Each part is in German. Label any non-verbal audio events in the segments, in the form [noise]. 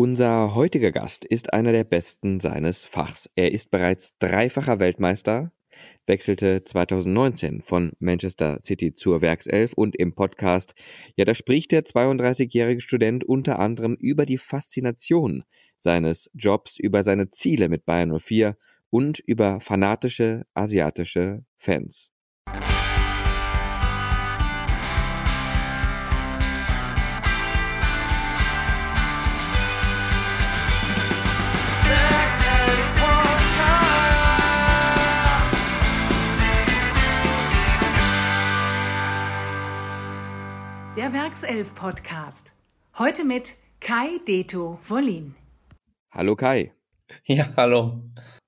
Unser heutiger Gast ist einer der besten seines Fachs. Er ist bereits dreifacher Weltmeister, wechselte 2019 von Manchester City zur Werkself und im Podcast, ja, da spricht der 32-jährige Student unter anderem über die Faszination seines Jobs, über seine Ziele mit Bayern 04 und über fanatische asiatische Fans. Der Werkself Podcast. Heute mit Kai Deto Wollin. Hallo Kai. Ja, hallo.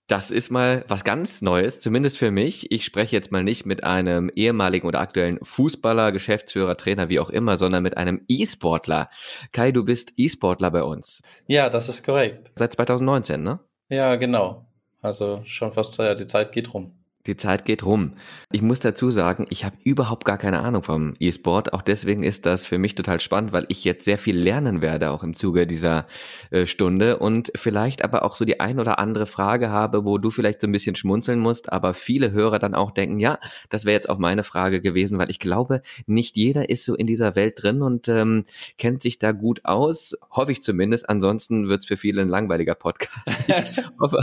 Das ist mal was ganz Neues, zumindest für mich. Ich spreche jetzt mal nicht mit einem ehemaligen oder aktuellen Fußballer, Geschäftsführer, Trainer, wie auch immer, sondern mit einem E-Sportler. Kai, du bist E-Sportler bei uns. Ja, das ist korrekt. Seit 2019, ne? Ja, genau. Also schon fast, ja, die Zeit geht rum. Die Zeit geht rum. Ich muss dazu sagen, ich habe überhaupt gar keine Ahnung vom E-Sport. Auch deswegen ist das für mich total spannend, weil ich jetzt sehr viel lernen werde, auch im Zuge dieser äh, Stunde und vielleicht aber auch so die ein oder andere Frage habe, wo du vielleicht so ein bisschen schmunzeln musst, aber viele Hörer dann auch denken, ja, das wäre jetzt auch meine Frage gewesen, weil ich glaube, nicht jeder ist so in dieser Welt drin und ähm, kennt sich da gut aus. Hoffe ich zumindest. Ansonsten wird es für viele ein langweiliger Podcast. [laughs] Ich hoffe,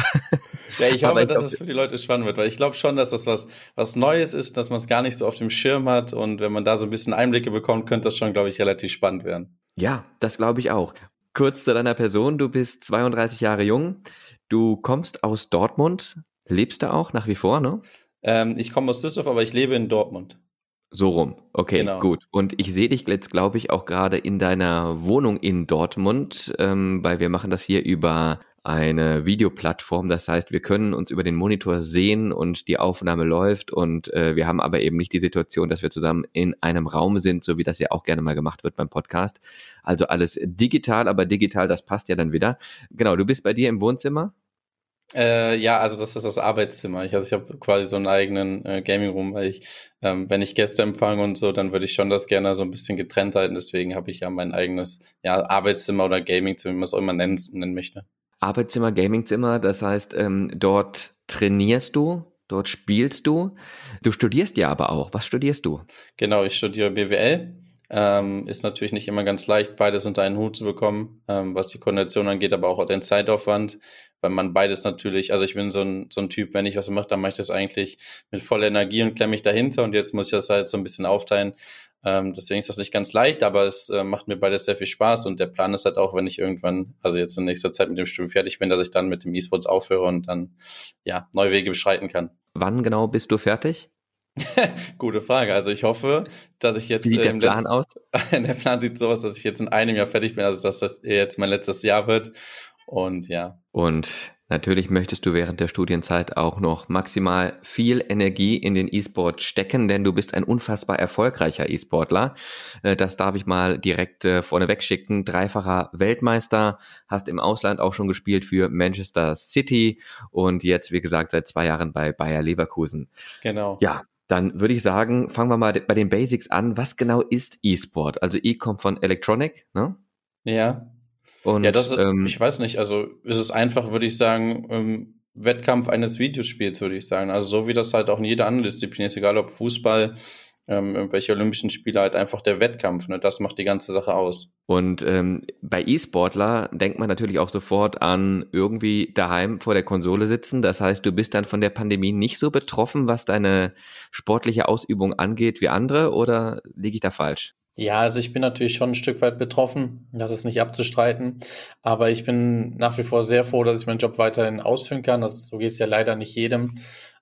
ja, ich [laughs] hoffe, dass es für die Leute spannend wird, weil ich glaube schon, schon, dass das was, was Neues ist, dass man es gar nicht so auf dem Schirm hat. Und wenn man da so ein bisschen Einblicke bekommt, könnte das schon, glaube ich, relativ spannend werden. Ja, das glaube ich auch. Kurz zu deiner Person. Du bist 32 Jahre jung. Du kommst aus Dortmund. Lebst du auch nach wie vor, ne? Ähm, ich komme aus Düsseldorf, aber ich lebe in Dortmund. So rum. Okay, genau. gut. Und ich sehe dich jetzt, glaube ich, auch gerade in deiner Wohnung in Dortmund, ähm, weil wir machen das hier über eine Videoplattform. Das heißt, wir können uns über den Monitor sehen und die Aufnahme läuft und äh, wir haben aber eben nicht die Situation, dass wir zusammen in einem Raum sind, so wie das ja auch gerne mal gemacht wird beim Podcast. Also alles digital, aber digital, das passt ja dann wieder. Genau, du bist bei dir im Wohnzimmer? Äh, ja, also das ist das Arbeitszimmer. Ich, also ich habe quasi so einen eigenen äh, Gaming Room, weil ich, ähm, wenn ich Gäste empfange und so, dann würde ich schon das gerne so ein bisschen getrennt halten. Deswegen habe ich ja mein eigenes ja, Arbeitszimmer oder Gamingzimmer, wie man es auch immer nennen, nennen möchte. Arbeitszimmer, Gamingzimmer, das heißt, ähm, dort trainierst du, dort spielst du. Du studierst ja aber auch. Was studierst du? Genau, ich studiere BWL. Ähm, ist natürlich nicht immer ganz leicht, beides unter einen Hut zu bekommen, ähm, was die Koordination angeht, aber auch den Zeitaufwand, weil man beides natürlich, also ich bin so ein, so ein Typ, wenn ich was mache, dann mache ich das eigentlich mit voller Energie und klemme mich dahinter und jetzt muss ich das halt so ein bisschen aufteilen. Ähm, deswegen ist das nicht ganz leicht, aber es äh, macht mir beides sehr viel Spaß und der Plan ist halt auch, wenn ich irgendwann, also jetzt in nächster Zeit mit dem Studium fertig bin, dass ich dann mit dem E-Sports aufhöre und dann ja neue Wege beschreiten kann. Wann genau bist du fertig? [laughs] Gute Frage. Also ich hoffe, dass ich jetzt. Wie sieht der Plan aus? [laughs] der Plan sieht so aus, dass ich jetzt in einem Jahr fertig bin, also dass das jetzt mein letztes Jahr wird. Und ja. Und Natürlich möchtest du während der Studienzeit auch noch maximal viel Energie in den E-Sport stecken, denn du bist ein unfassbar erfolgreicher E-Sportler. Äh, das darf ich mal direkt äh, vorneweg schicken. Dreifacher Weltmeister, hast im Ausland auch schon gespielt für Manchester City und jetzt, wie gesagt, seit zwei Jahren bei Bayer Leverkusen. Genau. Ja, dann würde ich sagen, fangen wir mal bei den Basics an. Was genau ist E-Sport? Also E kommt von Electronic, ne? Ja. Und, ja, das, ähm, ich weiß nicht, also ist es einfach, würde ich sagen, ähm, Wettkampf eines Videospiels, würde ich sagen. Also so wie das halt auch in jeder anderen Disziplin ist, egal ob Fußball, ähm, irgendwelche Olympischen Spiele, halt einfach der Wettkampf. Ne? Das macht die ganze Sache aus. Und ähm, bei E-Sportler denkt man natürlich auch sofort an irgendwie daheim vor der Konsole sitzen. Das heißt, du bist dann von der Pandemie nicht so betroffen, was deine sportliche Ausübung angeht wie andere, oder liege ich da falsch? Ja, also ich bin natürlich schon ein Stück weit betroffen, das ist nicht abzustreiten, aber ich bin nach wie vor sehr froh, dass ich meinen Job weiterhin ausführen kann. Das, so geht es ja leider nicht jedem.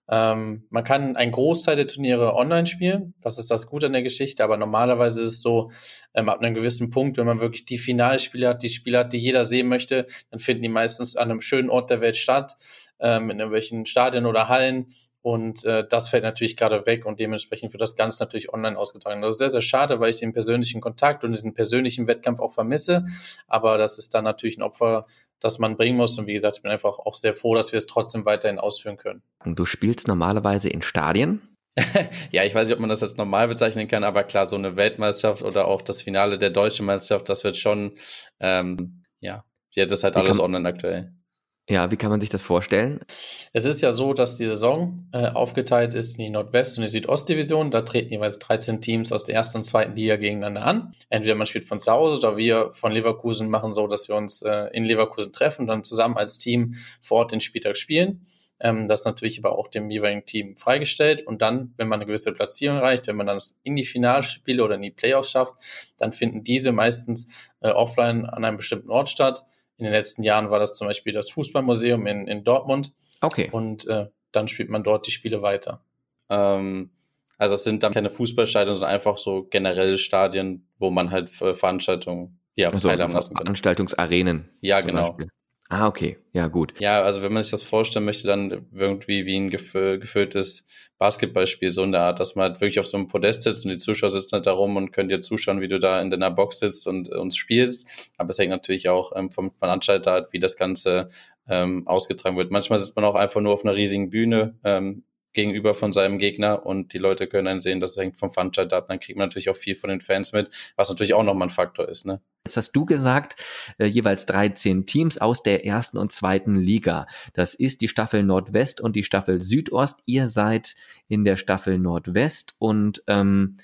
Ähm, man kann einen Großteil der Turniere online spielen, das ist das Gute an der Geschichte, aber normalerweise ist es so, ähm, ab einem gewissen Punkt, wenn man wirklich die Finalspiele hat, die Spiele hat, die jeder sehen möchte, dann finden die meistens an einem schönen Ort der Welt statt, ähm, in irgendwelchen Stadien oder Hallen und äh, das fällt natürlich gerade weg und dementsprechend wird das Ganze natürlich online ausgetragen. Das ist sehr, sehr schade, weil ich den persönlichen Kontakt und diesen persönlichen Wettkampf auch vermisse. Aber das ist dann natürlich ein Opfer, das man bringen muss. Und wie gesagt, ich bin einfach auch sehr froh, dass wir es trotzdem weiterhin ausführen können. Und du spielst normalerweise in Stadien? [laughs] ja, ich weiß nicht, ob man das als normal bezeichnen kann, aber klar, so eine Weltmeisterschaft oder auch das Finale der deutschen Meisterschaft, das wird schon, ähm, ja, Jetzt ist halt wie alles online aktuell. Ja, wie kann man sich das vorstellen? Es ist ja so, dass die Saison äh, aufgeteilt ist in die Nordwest- und die Südostdivision. Da treten jeweils 13 Teams aus der ersten und zweiten Liga gegeneinander an. Entweder man spielt von zu Hause oder wir von Leverkusen machen so, dass wir uns äh, in Leverkusen treffen und dann zusammen als Team vor Ort den Spieltag spielen. Ähm, das ist natürlich aber auch dem jeweiligen Team freigestellt. Und dann, wenn man eine gewisse Platzierung erreicht, wenn man dann in die Finalspiele oder in die Playoffs schafft, dann finden diese meistens äh, offline an einem bestimmten Ort statt. In den letzten Jahren war das zum Beispiel das Fußballmuseum in, in Dortmund. Okay. Und äh, dann spielt man dort die Spiele weiter. Ähm, also es sind dann keine Fußballstadien, sondern einfach so generelle Stadien, wo man halt Veranstaltungen ja, also, teilhaben lassen kann. Veranstaltungsarenen. Ja, genau. Beispiel. Ah, okay. Ja, gut. Ja, also wenn man sich das vorstellen möchte, dann irgendwie wie ein gefü gefülltes Basketballspiel, so in der Art, dass man halt wirklich auf so einem Podest sitzt und die Zuschauer sitzen halt da rum und können dir zuschauen, wie du da in deiner Box sitzt und uns spielst. Aber es hängt natürlich auch ähm, vom Veranstalter ab, wie das Ganze ähm, ausgetragen wird. Manchmal sitzt man auch einfach nur auf einer riesigen Bühne ähm, gegenüber von seinem Gegner und die Leute können dann sehen, das hängt vom Veranstalter ab. Dann kriegt man natürlich auch viel von den Fans mit, was natürlich auch nochmal ein Faktor ist. Ne? Jetzt hast du gesagt, äh, jeweils 13 Teams aus der ersten und zweiten Liga. Das ist die Staffel Nordwest und die Staffel Südost. Ihr seid in der Staffel Nordwest und ähm,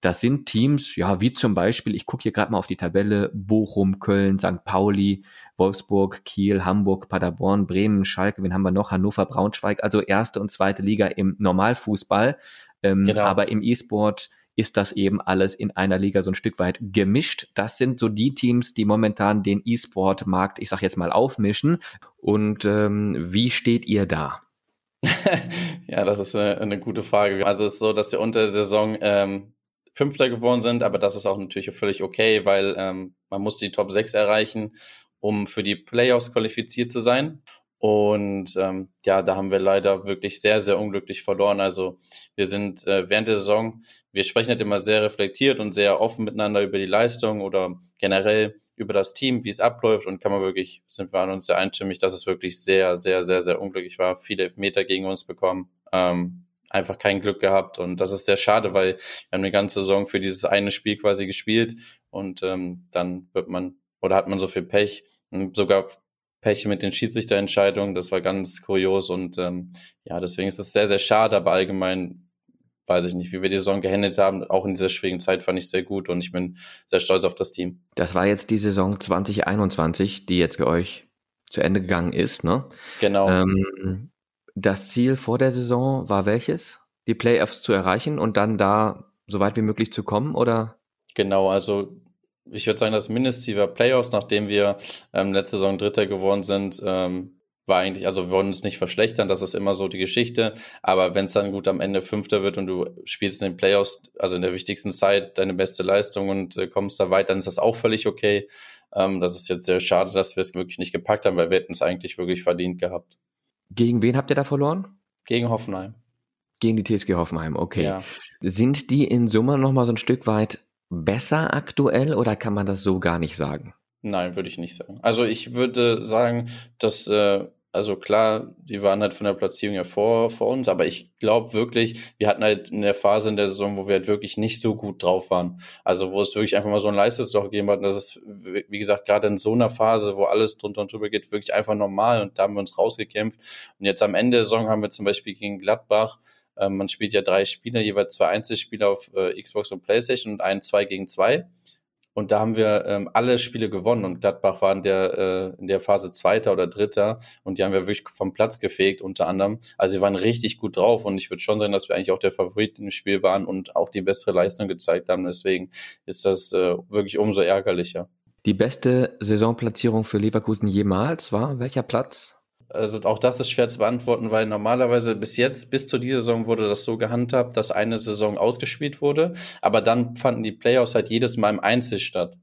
das sind Teams, ja, wie zum Beispiel, ich gucke hier gerade mal auf die Tabelle, Bochum, Köln, St. Pauli, Wolfsburg, Kiel, Hamburg, Paderborn, Bremen, Schalke, wen haben wir noch? Hannover, Braunschweig, also erste und zweite Liga im Normalfußball. Ähm, genau. Aber im E-Sport ist das eben alles in einer Liga so ein Stück weit gemischt. Das sind so die Teams, die momentan den E-Sport-Markt, ich sag jetzt mal, aufmischen. Und ähm, wie steht ihr da? [laughs] ja, das ist eine, eine, gute Frage. Also es ist so, dass wir unter der Saison ähm, Fünfter geworden sind, aber das ist auch natürlich völlig okay, weil ähm, man muss die Top 6 erreichen, um für die Playoffs qualifiziert zu sein. Und ähm, ja, da haben wir leider wirklich sehr, sehr unglücklich verloren. Also wir sind äh, während der Saison, wir sprechen halt immer sehr reflektiert und sehr offen miteinander über die Leistung oder generell über das Team, wie es abläuft und kann man wirklich, sind wir an uns sehr einstimmig, dass es wirklich sehr, sehr, sehr, sehr unglücklich war. Viele Elfmeter gegen uns bekommen. Ähm, einfach kein Glück gehabt. Und das ist sehr schade, weil wir haben eine ganze Saison für dieses eine Spiel quasi gespielt und ähm, dann wird man oder hat man so viel Pech, sogar Pech mit den Schiedsrichterentscheidungen. Das war ganz kurios und ähm, ja, deswegen ist es sehr, sehr schade, aber allgemein weiß ich nicht, wie wir die Saison gehandelt haben. Auch in dieser schwierigen Zeit fand ich sehr gut und ich bin sehr stolz auf das Team. Das war jetzt die Saison 2021, die jetzt für euch zu Ende gegangen ist, ne? Genau. Ähm, das Ziel vor der Saison war welches? Die Playoffs zu erreichen und dann da so weit wie möglich zu kommen, oder? Genau, also ich würde sagen, das Mindestziel war Playoffs, nachdem wir ähm, letzte Saison Dritter geworden sind. Ähm, war eigentlich, also wir wollen uns nicht verschlechtern, das ist immer so die Geschichte. Aber wenn es dann gut am Ende Fünfter wird und du spielst in den Playoffs, also in der wichtigsten Zeit, deine beste Leistung und äh, kommst da weit, dann ist das auch völlig okay. Ähm, das ist jetzt sehr schade, dass wir es wirklich nicht gepackt haben, weil wir hätten es eigentlich wirklich verdient gehabt. Gegen wen habt ihr da verloren? Gegen Hoffenheim. Gegen die TSG Hoffenheim, okay. Ja. Sind die in Summe nochmal so ein Stück weit besser aktuell oder kann man das so gar nicht sagen? Nein, würde ich nicht sagen. Also ich würde sagen, dass äh, also klar, die waren halt von der Platzierung ja vor, vor uns, aber ich glaube wirklich, wir hatten halt in der Phase in der Saison, wo wir halt wirklich nicht so gut drauf waren. Also wo es wirklich einfach mal so ein Leistungsloch gegeben hat. Und das ist, wie gesagt, gerade in so einer Phase, wo alles drunter und drüber geht, wirklich einfach normal und da haben wir uns rausgekämpft. Und jetzt am Ende der Saison haben wir zum Beispiel gegen Gladbach, äh, man spielt ja drei Spieler, jeweils zwei Einzelspieler auf äh, Xbox und Playstation und ein zwei gegen zwei. Und da haben wir ähm, alle Spiele gewonnen und Gladbach war in der, äh, in der Phase Zweiter oder Dritter und die haben wir wirklich vom Platz gefegt unter anderem. Also sie waren richtig gut drauf und ich würde schon sagen, dass wir eigentlich auch der Favorit im Spiel waren und auch die bessere Leistung gezeigt haben. Deswegen ist das äh, wirklich umso ärgerlicher. Die beste Saisonplatzierung für Leverkusen jemals war welcher Platz? Also auch das ist schwer zu beantworten, weil normalerweise bis jetzt, bis zu dieser Saison wurde das so gehandhabt, dass eine Saison ausgespielt wurde, aber dann fanden die Playoffs halt jedes Mal im Einzel statt.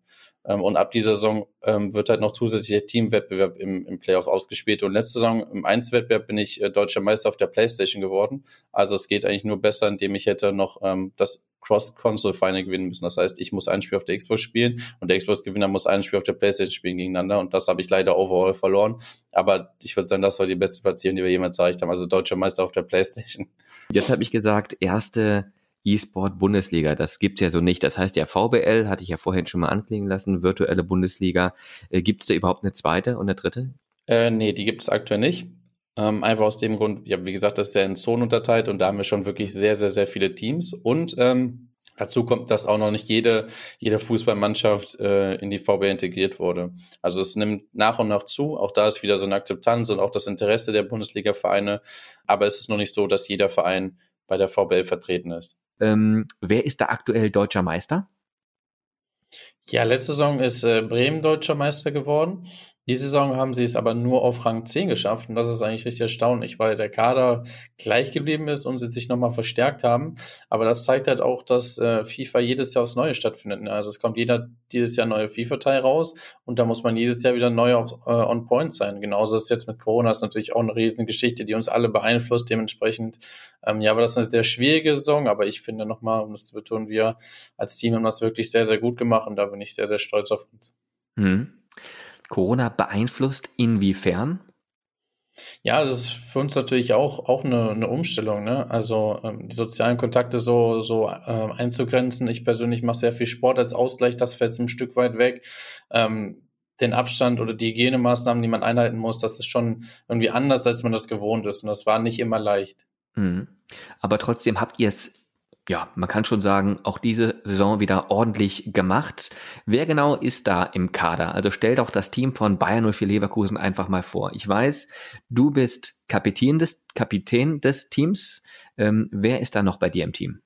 Ähm, und ab dieser Saison ähm, wird halt noch zusätzlicher Teamwettbewerb im, im Playoff ausgespielt. Und letzte Saison im Einzelwettbewerb bin ich äh, deutscher Meister auf der Playstation geworden. Also es geht eigentlich nur besser, indem ich hätte noch ähm, das Cross-Console-Final gewinnen müssen. Das heißt, ich muss ein Spiel auf der Xbox spielen und der Xbox-Gewinner muss ein Spiel auf der Playstation spielen gegeneinander. Und das habe ich leider overall verloren. Aber ich würde sagen, das war die beste Platzierung, die wir jemals erreicht haben. Also deutscher Meister auf der Playstation. Jetzt habe ich gesagt, erste E-Sport Bundesliga. Das gibt's ja so nicht. Das heißt ja VBL, hatte ich ja vorhin schon mal anklingen lassen, virtuelle Bundesliga. Äh, gibt's da überhaupt eine zweite und eine dritte? Äh, nee, die gibt es aktuell nicht. Ähm, einfach aus dem Grund, ja, wie gesagt, das ist ja in Zonen unterteilt und da haben wir schon wirklich sehr, sehr, sehr viele Teams. Und ähm, dazu kommt, dass auch noch nicht jede, jede Fußballmannschaft äh, in die VBL integriert wurde. Also es nimmt nach und nach zu. Auch da ist wieder so eine Akzeptanz und auch das Interesse der Bundesliga-Vereine. Aber es ist noch nicht so, dass jeder Verein bei der VBL vertreten ist. Ähm, wer ist da aktuell deutscher Meister? Ja, letzte Saison ist äh, Bremen deutscher Meister geworden. Die Saison haben sie es aber nur auf Rang 10 geschafft und das ist eigentlich richtig erstaunlich, weil der Kader gleich geblieben ist und sie sich nochmal verstärkt haben. Aber das zeigt halt auch, dass äh, FIFA jedes Jahr aufs Neue stattfindet. Ne? Also es kommt jeder, jedes Jahr neue FIFA-Teil raus und da muss man jedes Jahr wieder neu auf, äh, on point sein. Genauso ist jetzt mit Corona, ist natürlich auch eine riesen Geschichte, die uns alle beeinflusst. Dementsprechend, ähm, ja, war das eine sehr schwierige Saison, aber ich finde nochmal, um das zu betonen, wir als Team haben das wirklich sehr, sehr gut gemacht und da bin ich sehr, sehr stolz auf uns. Mhm. Corona beeinflusst? Inwiefern? Ja, das ist für uns natürlich auch, auch eine, eine Umstellung, ne? Also ähm, die sozialen Kontakte so, so äh, einzugrenzen. Ich persönlich mache sehr viel Sport als Ausgleich, das fällt ein Stück weit weg. Ähm, den Abstand oder die Hygienemaßnahmen, die man einhalten muss, das ist schon irgendwie anders, als man das gewohnt ist. Und das war nicht immer leicht. Mhm. Aber trotzdem habt ihr es ja, man kann schon sagen, auch diese Saison wieder ordentlich gemacht. Wer genau ist da im Kader? Also stell doch das Team von Bayern 04 Leverkusen einfach mal vor. Ich weiß, du bist Kapitän des, Kapitän des Teams. Ähm, wer ist da noch bei dir im Team?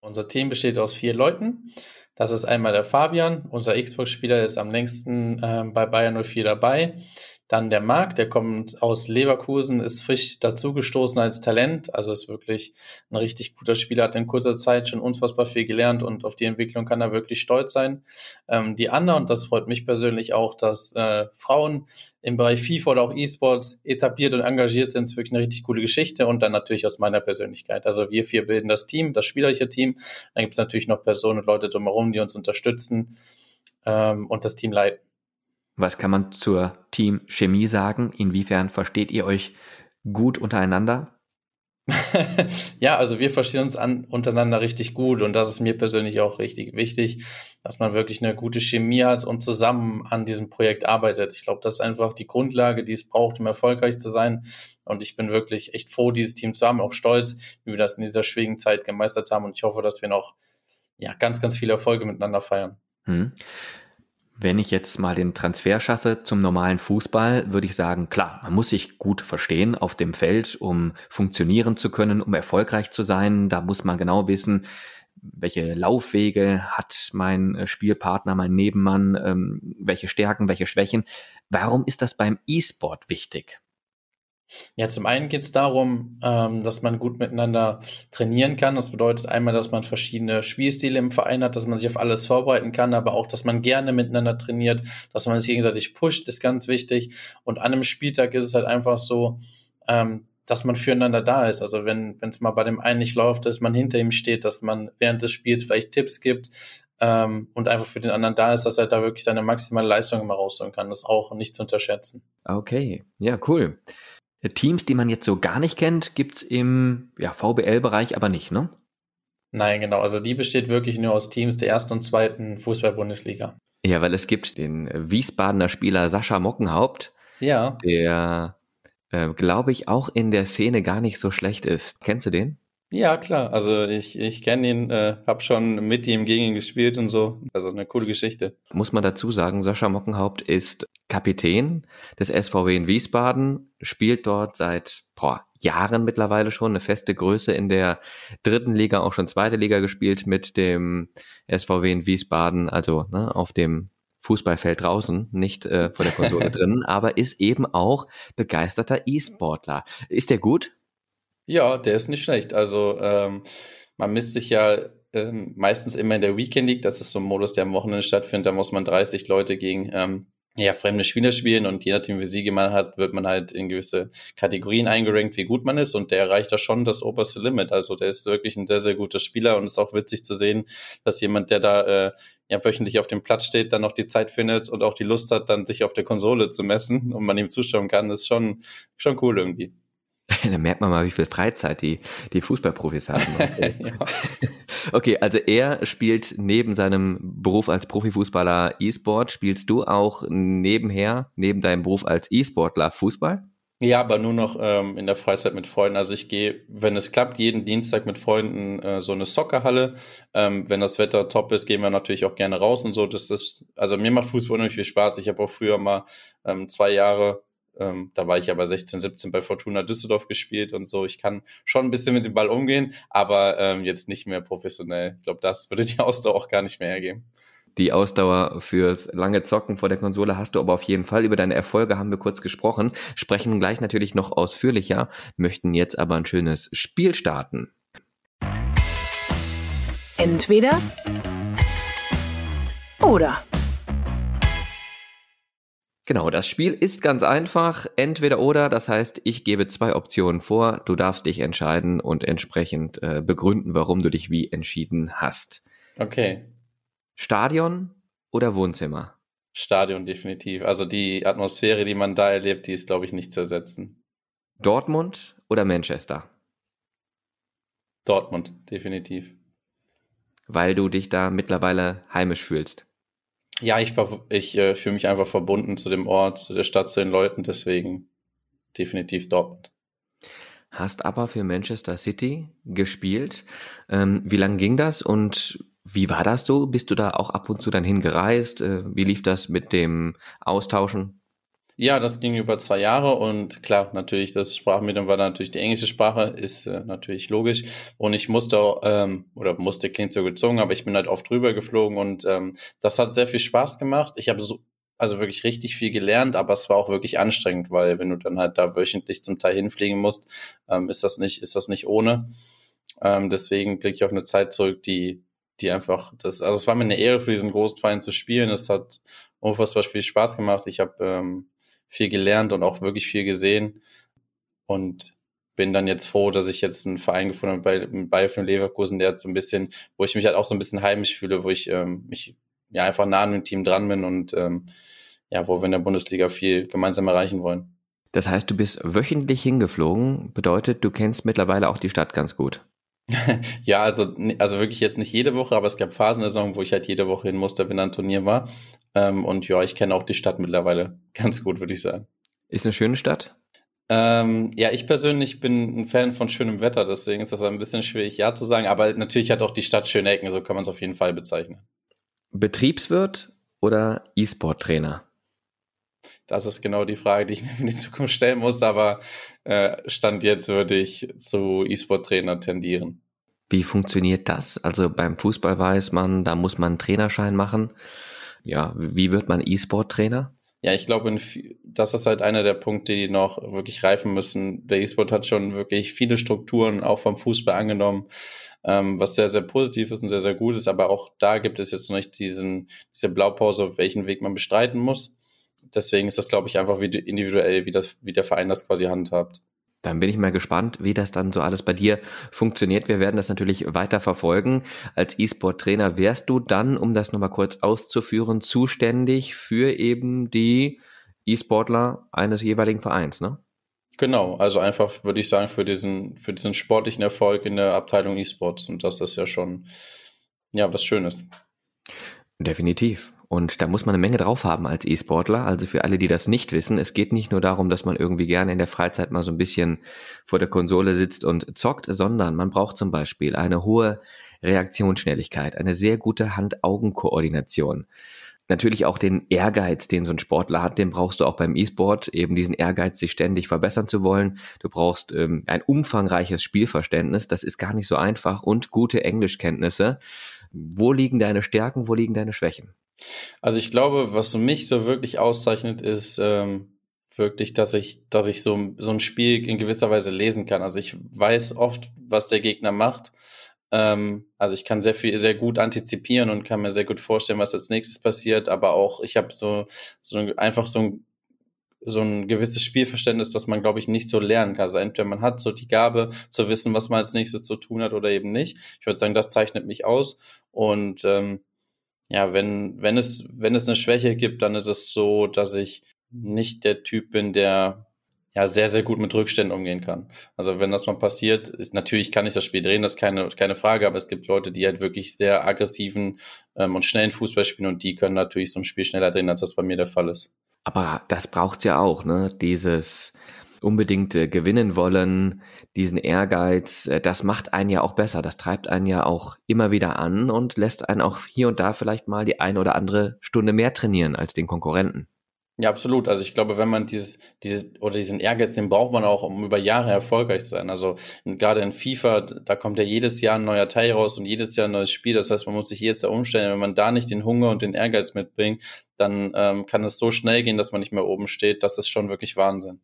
Unser Team besteht aus vier Leuten. Das ist einmal der Fabian, unser Xbox-Spieler ist am längsten äh, bei Bayern 04 dabei. Dann der Marc, der kommt aus Leverkusen, ist frisch dazugestoßen als Talent, also ist wirklich ein richtig guter Spieler, hat in kurzer Zeit schon unfassbar viel gelernt und auf die Entwicklung kann er wirklich stolz sein. Ähm, die Anna, und das freut mich persönlich auch, dass äh, Frauen im Bereich FIFA oder auch E-Sports etabliert und engagiert sind, ist wirklich eine richtig coole Geschichte und dann natürlich aus meiner Persönlichkeit. Also wir vier bilden das Team, das spielerische Team. Dann gibt es natürlich noch Personen und Leute drumherum, die uns unterstützen ähm, und das Team leiten. Was kann man zur Teamchemie sagen? Inwiefern versteht ihr euch gut untereinander? [laughs] ja, also wir verstehen uns an, untereinander richtig gut und das ist mir persönlich auch richtig wichtig, dass man wirklich eine gute Chemie hat und zusammen an diesem Projekt arbeitet. Ich glaube, das ist einfach die Grundlage, die es braucht, um erfolgreich zu sein. Und ich bin wirklich echt froh, dieses Team zu haben, auch stolz, wie wir das in dieser schwierigen Zeit gemeistert haben. Und ich hoffe, dass wir noch ja, ganz, ganz viele Erfolge miteinander feiern. Hm. Wenn ich jetzt mal den Transfer schaffe zum normalen Fußball, würde ich sagen, klar, man muss sich gut verstehen auf dem Feld, um funktionieren zu können, um erfolgreich zu sein. Da muss man genau wissen, welche Laufwege hat mein Spielpartner, mein Nebenmann, ähm, welche Stärken, welche Schwächen. Warum ist das beim E-Sport wichtig? Ja, zum einen geht es darum, ähm, dass man gut miteinander trainieren kann. Das bedeutet einmal, dass man verschiedene Spielstile im Verein hat, dass man sich auf alles vorbereiten kann, aber auch, dass man gerne miteinander trainiert, dass man sich gegenseitig pusht, ist ganz wichtig. Und an einem Spieltag ist es halt einfach so, ähm, dass man füreinander da ist. Also wenn es mal bei dem einen nicht läuft, dass man hinter ihm steht, dass man während des Spiels vielleicht Tipps gibt ähm, und einfach für den anderen da ist, dass er da wirklich seine maximale Leistung immer rausholen kann. Das ist auch nicht zu unterschätzen. Okay, ja, cool. Teams, die man jetzt so gar nicht kennt, gibt es im ja, VBL-Bereich aber nicht, ne? Nein, genau. Also die besteht wirklich nur aus Teams der ersten und zweiten Fußball-Bundesliga. Ja, weil es gibt den Wiesbadener Spieler Sascha Mockenhaupt, ja. der, äh, glaube ich, auch in der Szene gar nicht so schlecht ist. Kennst du den? Ja, klar. Also ich, ich kenne ihn, äh, habe schon mit ihm gegen ihn gespielt und so. Also eine coole Geschichte. Muss man dazu sagen, Sascha Mockenhaupt ist Kapitän des SVW in Wiesbaden, spielt dort seit boah, Jahren mittlerweile schon eine feste Größe in der dritten Liga, auch schon zweite Liga gespielt mit dem SVW in Wiesbaden, also ne, auf dem Fußballfeld draußen, nicht äh, vor der Konsole [laughs] drin, aber ist eben auch begeisterter E-Sportler. Ist der gut? Ja, der ist nicht schlecht. Also ähm, man misst sich ja ähm, meistens immer in der Weekend League. Das ist so ein Modus, der am Wochenende stattfindet. Da muss man 30 Leute gegen ähm, ja, fremde Spieler spielen und je nachdem, wie Siege man hat, wird man halt in gewisse Kategorien eingerankt, wie gut man ist und der erreicht da schon das oberste Limit. Also der ist wirklich ein sehr, sehr guter Spieler und es ist auch witzig zu sehen, dass jemand, der da äh, ja wöchentlich auf dem Platz steht, dann noch die Zeit findet und auch die Lust hat, dann sich auf der Konsole zu messen und man ihm zuschauen kann, das ist schon, schon cool irgendwie. [laughs] Da merkt man mal, wie viel Freizeit die, die Fußballprofis haben. [laughs] ja. [laughs] Okay, also er spielt neben seinem Beruf als Profifußballer E-Sport. Spielst du auch nebenher, neben deinem Beruf als E-Sportler Fußball? Ja, aber nur noch ähm, in der Freizeit mit Freunden. Also ich gehe, wenn es klappt, jeden Dienstag mit Freunden äh, so eine Soccerhalle. Ähm, wenn das Wetter top ist, gehen wir natürlich auch gerne raus und so. Das ist, also mir macht Fußball unheimlich viel Spaß. Ich habe auch früher mal ähm, zwei Jahre, ähm, da war ich aber 16, 17 bei Fortuna Düsseldorf gespielt und so. Ich kann schon ein bisschen mit dem Ball umgehen, aber ähm, jetzt nicht mehr professionell. Ich glaube, das würde die [laughs] Ausdauer auch gar nicht mehr hergeben. Die Ausdauer fürs lange Zocken vor der Konsole hast du aber auf jeden Fall. Über deine Erfolge haben wir kurz gesprochen, sprechen gleich natürlich noch ausführlicher, möchten jetzt aber ein schönes Spiel starten. Entweder oder. Genau, das Spiel ist ganz einfach. Entweder oder, das heißt, ich gebe zwei Optionen vor, du darfst dich entscheiden und entsprechend äh, begründen, warum du dich wie entschieden hast. Okay. Stadion oder Wohnzimmer? Stadion definitiv. Also die Atmosphäre, die man da erlebt, die ist, glaube ich, nicht zu ersetzen. Dortmund oder Manchester? Dortmund, definitiv. Weil du dich da mittlerweile heimisch fühlst. Ja, ich, ich äh, fühle mich einfach verbunden zu dem Ort, zu der Stadt, zu den Leuten, deswegen definitiv Dortmund. Hast aber für Manchester City gespielt. Ähm, wie lang ging das und wie war das so? Bist du da auch ab und zu dann hingereist? Äh, wie lief das mit dem Austauschen? Ja, das ging über zwei Jahre und klar, natürlich, das Sprachmedium war natürlich die englische Sprache, ist äh, natürlich logisch. Und ich musste, ähm, oder musste, klingt so gezogen, aber ich bin halt oft drüber geflogen und ähm, das hat sehr viel Spaß gemacht. Ich habe so, also wirklich richtig viel gelernt, aber es war auch wirklich anstrengend, weil wenn du dann halt da wöchentlich zum Teil hinfliegen musst, ähm, ist das nicht, ist das nicht ohne. Ähm, deswegen blicke ich auf eine Zeit zurück, die die einfach, das, also es war mir eine Ehre für diesen großen zu spielen. Es hat unfassbar viel Spaß gemacht. Ich habe ähm, viel gelernt und auch wirklich viel gesehen und bin dann jetzt froh, dass ich jetzt einen Verein gefunden habe bei, bei von Leverkusen, der hat so ein bisschen, wo ich mich halt auch so ein bisschen heimisch fühle, wo ich ähm, mich ja einfach nah an dem Team dran bin und ähm, ja, wo wir in der Bundesliga viel gemeinsam erreichen wollen. Das heißt, du bist wöchentlich hingeflogen, bedeutet, du kennst mittlerweile auch die Stadt ganz gut. [laughs] ja, also, also wirklich jetzt nicht jede Woche, aber es gab Phasen der Saison, wo ich halt jede Woche hin musste, wenn ein Turnier war. Ähm, und ja, ich kenne auch die Stadt mittlerweile [laughs] ganz gut, würde ich sagen. Ist eine schöne Stadt? Ähm, ja, ich persönlich bin ein Fan von schönem Wetter, deswegen ist das ein bisschen schwierig, ja zu sagen. Aber natürlich hat auch die Stadt schöne Ecken, so kann man es auf jeden Fall bezeichnen. Betriebswirt oder E-Sport-Trainer? Das ist genau die Frage, die ich mir in die Zukunft stellen muss, aber äh, Stand jetzt würde ich zu E-Sport-Trainer tendieren. Wie funktioniert das? Also beim Fußball weiß man, da muss man einen Trainerschein machen. Ja, wie wird man E-Sport-Trainer? Ja, ich glaube, das ist halt einer der Punkte, die noch wirklich reifen müssen. Der E-Sport hat schon wirklich viele Strukturen auch vom Fußball angenommen, ähm, was sehr, sehr positiv ist und sehr, sehr gut ist. Aber auch da gibt es jetzt noch nicht diesen, diese Blaupause, welchen Weg man bestreiten muss deswegen ist das, glaube ich, einfach individuell, wie, das, wie der Verein das quasi handhabt. Dann bin ich mal gespannt, wie das dann so alles bei dir funktioniert. Wir werden das natürlich weiter verfolgen. Als E-Sport-Trainer wärst du dann, um das nochmal kurz auszuführen, zuständig für eben die E-Sportler eines jeweiligen Vereins, ne? Genau, also einfach würde ich sagen, für diesen, für diesen sportlichen Erfolg in der Abteilung E-Sports. Und das ist ja schon, ja, was Schönes. Definitiv. Und da muss man eine Menge drauf haben als E-Sportler. Also für alle, die das nicht wissen, es geht nicht nur darum, dass man irgendwie gerne in der Freizeit mal so ein bisschen vor der Konsole sitzt und zockt, sondern man braucht zum Beispiel eine hohe Reaktionsschnelligkeit, eine sehr gute Hand-Augen-Koordination. Natürlich auch den Ehrgeiz, den so ein Sportler hat, den brauchst du auch beim E-Sport, eben diesen Ehrgeiz, sich ständig verbessern zu wollen. Du brauchst ähm, ein umfangreiches Spielverständnis, das ist gar nicht so einfach und gute Englischkenntnisse. Wo liegen deine Stärken, wo liegen deine Schwächen? Also ich glaube, was mich so wirklich auszeichnet, ist ähm, wirklich, dass ich, dass ich so, so ein Spiel in gewisser Weise lesen kann. Also ich weiß oft, was der Gegner macht. Ähm, also ich kann sehr viel, sehr gut antizipieren und kann mir sehr gut vorstellen, was als nächstes passiert. Aber auch ich habe so, so einfach so ein so ein gewisses Spielverständnis, das man, glaube ich, nicht so lernen kann. Also entweder man hat so die Gabe zu wissen, was man als nächstes zu tun hat oder eben nicht. Ich würde sagen, das zeichnet mich aus. Und ähm, ja, wenn, wenn es, wenn es eine Schwäche gibt, dann ist es so, dass ich nicht der Typ bin, der ja sehr, sehr gut mit Rückständen umgehen kann. Also wenn das mal passiert, ist natürlich kann ich das Spiel drehen, das ist keine, keine Frage, aber es gibt Leute, die halt wirklich sehr aggressiven ähm, und schnellen Fußball spielen und die können natürlich so ein Spiel schneller drehen, als das bei mir der Fall ist. Aber das braucht's ja auch, ne? Dieses unbedingt äh, gewinnen wollen, diesen Ehrgeiz, äh, das macht einen ja auch besser. Das treibt einen ja auch immer wieder an und lässt einen auch hier und da vielleicht mal die eine oder andere Stunde mehr trainieren als den Konkurrenten. Ja, absolut. Also ich glaube, wenn man dieses, dieses oder diesen Ehrgeiz, den braucht man auch, um über Jahre erfolgreich zu sein. Also gerade in FIFA, da kommt ja jedes Jahr ein neuer Teil raus und jedes Jahr ein neues Spiel. Das heißt, man muss sich jedes Jahr umstellen. Wenn man da nicht den Hunger und den Ehrgeiz mitbringt, dann ähm, kann es so schnell gehen, dass man nicht mehr oben steht. Das ist schon wirklich Wahnsinn.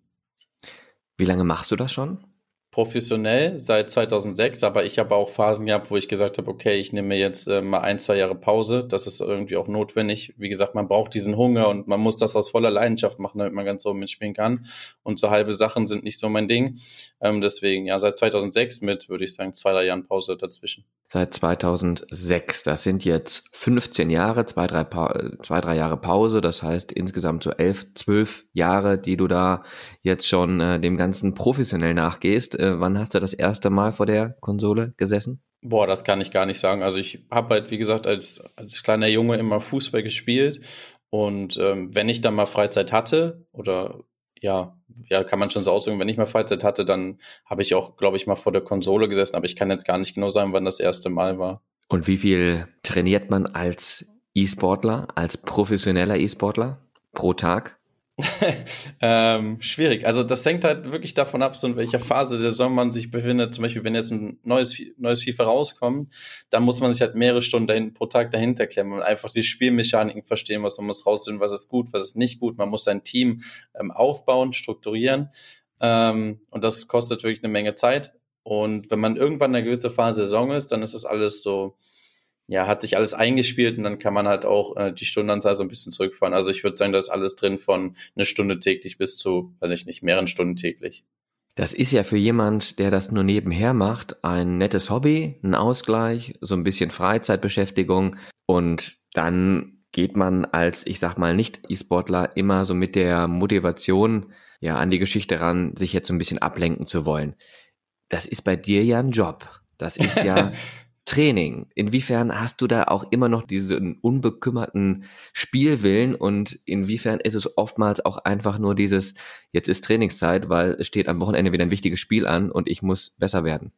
Wie lange machst du das schon? professionell seit 2006, aber ich habe auch Phasen gehabt, wo ich gesagt habe, okay, ich nehme mir jetzt äh, mal ein, zwei Jahre Pause. Das ist irgendwie auch notwendig. Wie gesagt, man braucht diesen Hunger und man muss das aus voller Leidenschaft machen, damit man ganz so mitspielen kann. Und so halbe Sachen sind nicht so mein Ding. Ähm, deswegen, ja, seit 2006 mit, würde ich sagen, zwei, drei Jahren Pause dazwischen. Seit 2006, das sind jetzt 15 Jahre, zwei, drei, pa zwei, drei Jahre Pause. Das heißt insgesamt so elf, zwölf Jahre, die du da jetzt schon äh, dem Ganzen professionell nachgehst äh, wann hast du das erste Mal vor der Konsole gesessen? Boah, das kann ich gar nicht sagen. Also ich habe halt, wie gesagt, als, als kleiner Junge immer Fußball gespielt. Und ähm, wenn ich dann mal Freizeit hatte, oder ja, ja, kann man schon so ausdrücken, wenn ich mal Freizeit hatte, dann habe ich auch, glaube ich, mal vor der Konsole gesessen, aber ich kann jetzt gar nicht genau sagen, wann das erste Mal war. Und wie viel trainiert man als E-Sportler, als professioneller E-Sportler pro Tag? [laughs] ähm, schwierig. Also das hängt halt wirklich davon ab, so in welcher Phase der Saison man sich befindet. Zum Beispiel, wenn jetzt ein neues, neues FIFA rauskommt, dann muss man sich halt mehrere Stunden dahin, pro Tag dahinter klemmen. Man einfach die Spielmechaniken verstehen muss. Man muss rausfinden, was ist gut, was ist nicht gut. Man muss sein Team ähm, aufbauen, strukturieren. Ähm, und das kostet wirklich eine Menge Zeit. Und wenn man irgendwann in einer gewissen Phase der Saison ist, dann ist das alles so ja, hat sich alles eingespielt und dann kann man halt auch äh, die Stundenanzahl so ein bisschen zurückfahren. Also ich würde sagen, da ist alles drin von eine Stunde täglich bis zu, weiß ich nicht, mehreren Stunden täglich. Das ist ja für jemand, der das nur nebenher macht, ein nettes Hobby, ein Ausgleich, so ein bisschen Freizeitbeschäftigung und dann geht man als, ich sag mal, Nicht-E-Sportler immer so mit der Motivation ja an die Geschichte ran, sich jetzt so ein bisschen ablenken zu wollen. Das ist bei dir ja ein Job. Das ist ja [laughs] Training. Inwiefern hast du da auch immer noch diesen unbekümmerten Spielwillen und inwiefern ist es oftmals auch einfach nur dieses, jetzt ist Trainingszeit, weil es steht am Wochenende wieder ein wichtiges Spiel an und ich muss besser werden?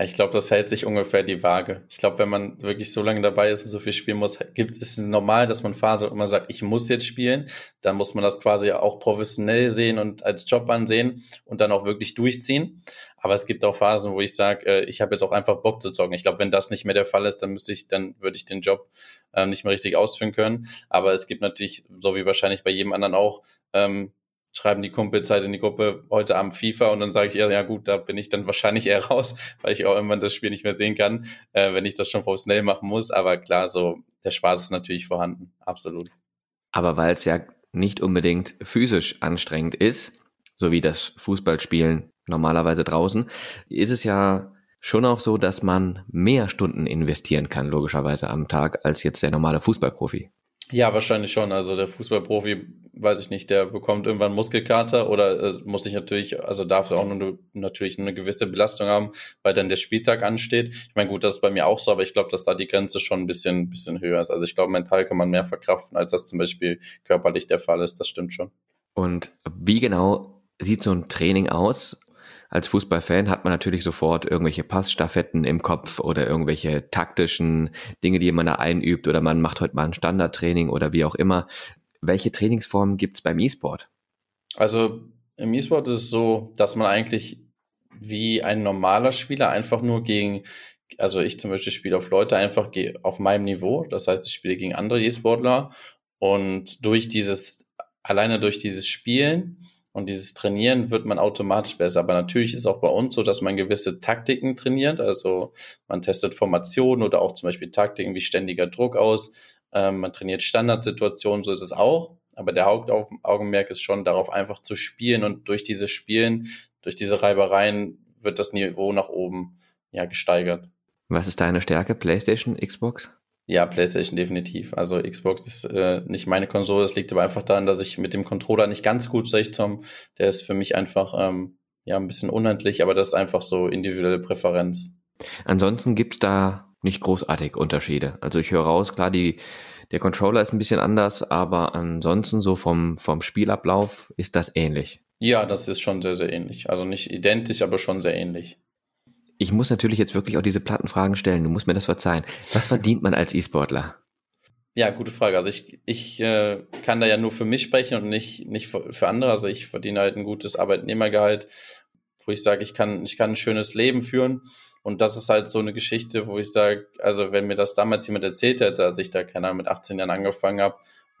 Ich glaube, das hält sich ungefähr die Waage. Ich glaube, wenn man wirklich so lange dabei ist und so viel spielen muss, gibt es normal, dass man Phase immer sagt, ich muss jetzt spielen. Dann muss man das quasi auch professionell sehen und als Job ansehen und dann auch wirklich durchziehen. Aber es gibt auch Phasen, wo ich sage, äh, ich habe jetzt auch einfach Bock zu zocken. Ich glaube, wenn das nicht mehr der Fall ist, dann müsste ich, dann würde ich den Job äh, nicht mehr richtig ausführen können. Aber es gibt natürlich, so wie wahrscheinlich bei jedem anderen auch, ähm, schreiben die Kumpels halt in die Gruppe heute Abend FIFA und dann sage ich, ja, ja gut, da bin ich dann [laughs] wahrscheinlich eher raus, weil ich auch irgendwann das Spiel nicht mehr sehen kann, äh, wenn ich das schon professionell machen muss. Aber klar, so der Spaß ist natürlich vorhanden, absolut. Aber weil es ja nicht unbedingt physisch anstrengend ist, so wie das Fußballspielen normalerweise draußen, ist es ja schon auch so, dass man mehr Stunden investieren kann, logischerweise am Tag, als jetzt der normale Fußballprofi. Ja, wahrscheinlich schon. Also der Fußballprofi, weiß ich nicht, der bekommt irgendwann Muskelkater oder äh, muss sich natürlich, also darf auch nur natürlich eine gewisse Belastung haben, weil dann der Spieltag ansteht. Ich meine, gut, das ist bei mir auch so, aber ich glaube, dass da die Grenze schon ein bisschen, bisschen höher ist. Also ich glaube, mental kann man mehr verkraften, als das zum Beispiel körperlich der Fall ist. Das stimmt schon. Und wie genau sieht so ein Training aus? als Fußballfan hat man natürlich sofort irgendwelche Passstaffetten im Kopf oder irgendwelche taktischen Dinge, die man da einübt oder man macht heute mal ein Standardtraining oder wie auch immer. Welche Trainingsformen gibt es beim E-Sport? Also im E-Sport ist es so, dass man eigentlich wie ein normaler Spieler einfach nur gegen, also ich zum Beispiel spiele auf Leute einfach auf meinem Niveau. Das heißt, ich spiele gegen andere E-Sportler und durch dieses, alleine durch dieses Spielen und dieses Trainieren wird man automatisch besser. Aber natürlich ist auch bei uns so, dass man gewisse Taktiken trainiert. Also man testet Formationen oder auch zum Beispiel Taktiken wie ständiger Druck aus. Ähm, man trainiert Standardsituationen, so ist es auch. Aber der Hauptaugenmerk ist schon darauf, einfach zu spielen und durch dieses Spielen, durch diese Reibereien wird das Niveau nach oben ja gesteigert. Was ist deine Stärke? PlayStation, Xbox? Ja, PlayStation definitiv. Also Xbox ist äh, nicht meine Konsole. Das liegt aber einfach daran, dass ich mit dem Controller nicht ganz gut zum. Der ist für mich einfach ähm, ja ein bisschen unhandlich, aber das ist einfach so individuelle Präferenz. Ansonsten gibt's da nicht großartig Unterschiede. Also ich höre raus, klar, die, der Controller ist ein bisschen anders, aber ansonsten so vom, vom Spielablauf ist das ähnlich. Ja, das ist schon sehr, sehr ähnlich. Also nicht identisch, aber schon sehr ähnlich. Ich muss natürlich jetzt wirklich auch diese Plattenfragen stellen. Du musst mir das verzeihen. Was verdient man als E-Sportler? Ja, gute Frage. Also ich, ich äh, kann da ja nur für mich sprechen und nicht, nicht für, für andere. Also ich verdiene halt ein gutes Arbeitnehmergehalt, wo ich sage, ich kann, ich kann ein schönes Leben führen. Und das ist halt so eine Geschichte, wo ich sage, also wenn mir das damals jemand erzählt hätte, als ich da, keine Ahnung, mit 18 Jahren angefangen habe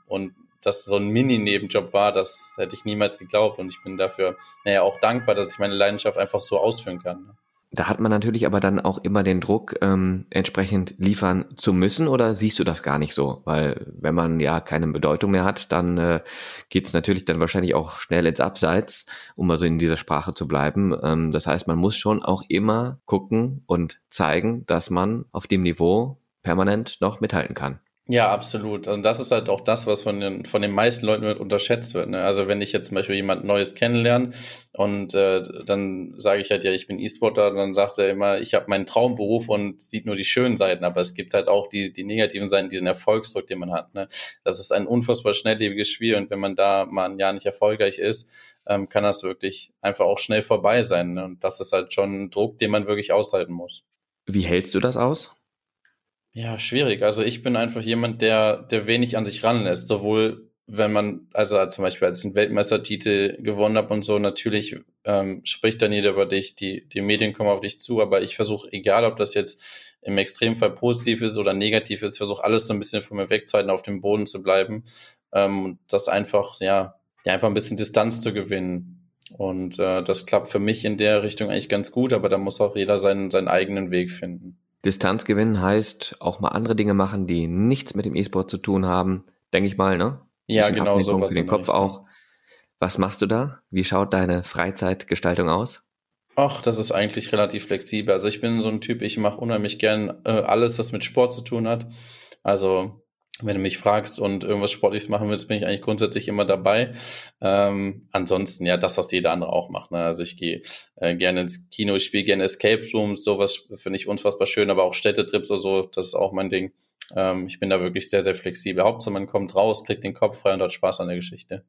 und das so ein Mini-Nebenjob war, das hätte ich niemals geglaubt. Und ich bin dafür, naja, auch dankbar, dass ich meine Leidenschaft einfach so ausführen kann. Da hat man natürlich aber dann auch immer den Druck, ähm, entsprechend liefern zu müssen, oder siehst du das gar nicht so? Weil wenn man ja keine Bedeutung mehr hat, dann äh, geht es natürlich dann wahrscheinlich auch schnell ins Abseits, um also in dieser Sprache zu bleiben. Ähm, das heißt, man muss schon auch immer gucken und zeigen, dass man auf dem Niveau permanent noch mithalten kann. Ja, absolut. Also das ist halt auch das, was von den, von den meisten Leuten unterschätzt wird. Ne? Also wenn ich jetzt zum Beispiel jemand Neues kennenlerne und äh, dann sage ich halt, ja, ich bin E-Sportler, dann sagt er immer, ich habe meinen Traumberuf und sieht nur die schönen Seiten, aber es gibt halt auch die, die negativen Seiten, diesen Erfolgsdruck, den man hat. Ne? Das ist ein unfassbar schnelllebiges Spiel und wenn man da mal ein Jahr nicht erfolgreich ist, ähm, kann das wirklich einfach auch schnell vorbei sein. Ne? Und das ist halt schon ein Druck, den man wirklich aushalten muss. Wie hältst du das aus? Ja, schwierig. Also ich bin einfach jemand, der, der wenig an sich ranlässt. Sowohl wenn man, also zum Beispiel als ich einen Weltmeistertitel gewonnen habe und so, natürlich ähm, spricht dann jeder über dich, die, die Medien kommen auf dich zu, aber ich versuche, egal ob das jetzt im Extremfall positiv ist oder negativ ist, versuche alles so ein bisschen von mir wegzuhalten, auf dem Boden zu bleiben ähm, und das einfach, ja, ja, einfach ein bisschen Distanz zu gewinnen. Und äh, das klappt für mich in der Richtung eigentlich ganz gut, aber da muss auch jeder seinen, seinen eigenen Weg finden. Distanz gewinnen heißt auch mal andere Dinge machen, die nichts mit dem E-Sport zu tun haben, denke ich mal, ne? Ja, genau so. Was den Kopf auch. Was machst du da? Wie schaut deine Freizeitgestaltung aus? Ach, das ist eigentlich relativ flexibel. Also ich bin so ein Typ, ich mache unheimlich gern äh, alles, was mit Sport zu tun hat. Also wenn du mich fragst und irgendwas Sportliches machen willst, bin ich eigentlich grundsätzlich immer dabei. Ähm, ansonsten, ja, das, was jeder andere auch macht. Ne? Also ich gehe äh, gerne ins Kino, ich spiele gerne Escape Rooms, sowas finde ich unfassbar schön, aber auch Städtetrips oder so, das ist auch mein Ding. Ähm, ich bin da wirklich sehr, sehr flexibel. Hauptsache, man kommt raus, kriegt den Kopf frei und hat Spaß an der Geschichte.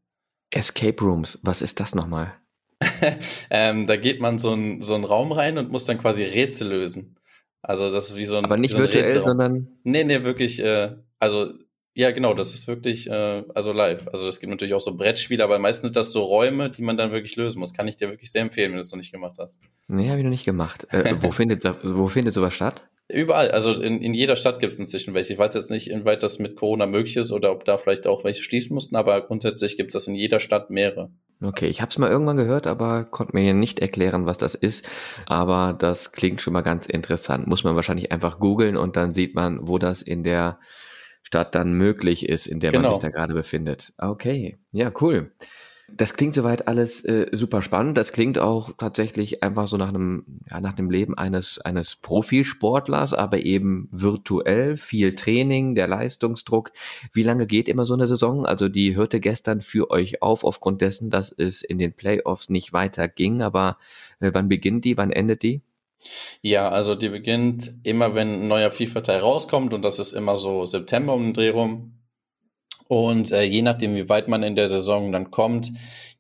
Escape Rooms, was ist das nochmal? [laughs] ähm, da geht man so einen so einen Raum rein und muss dann quasi Rätsel lösen. Also das ist wie so ein Aber nicht so virtuell, Rätselraum. sondern Nee, nee, wirklich äh, also ja, genau, das ist wirklich äh, also live. Also es gibt natürlich auch so Brettspiele, aber meistens sind das so Räume, die man dann wirklich lösen muss. Kann ich dir wirklich sehr empfehlen, wenn du es noch nicht gemacht hast. Nee, habe ich noch nicht gemacht. Äh, [laughs] wo, findet, wo findet sowas statt? Überall, also in, in jeder Stadt gibt es inzwischen welche. Ich weiß jetzt nicht, inwieweit das mit Corona möglich ist oder ob da vielleicht auch welche schließen mussten, aber grundsätzlich gibt es das in jeder Stadt mehrere. Okay, ich habe es mal irgendwann gehört, aber konnte mir nicht erklären, was das ist. Aber das klingt schon mal ganz interessant. Muss man wahrscheinlich einfach googeln und dann sieht man, wo das in der Stadt dann möglich ist, in der genau. man sich da gerade befindet. Okay, ja, cool. Das klingt soweit alles äh, super spannend. Das klingt auch tatsächlich einfach so nach einem, ja, nach dem Leben eines, eines Profisportlers, aber eben virtuell, viel Training, der Leistungsdruck. Wie lange geht immer so eine Saison? Also die hörte gestern für euch auf, aufgrund dessen, dass es in den Playoffs nicht weiter ging. Aber äh, wann beginnt die? Wann endet die? Ja, also die beginnt immer, wenn ein neuer FIFA-Teil rauskommt und das ist immer so September um den Dreh rum. Und äh, je nachdem, wie weit man in der Saison dann kommt,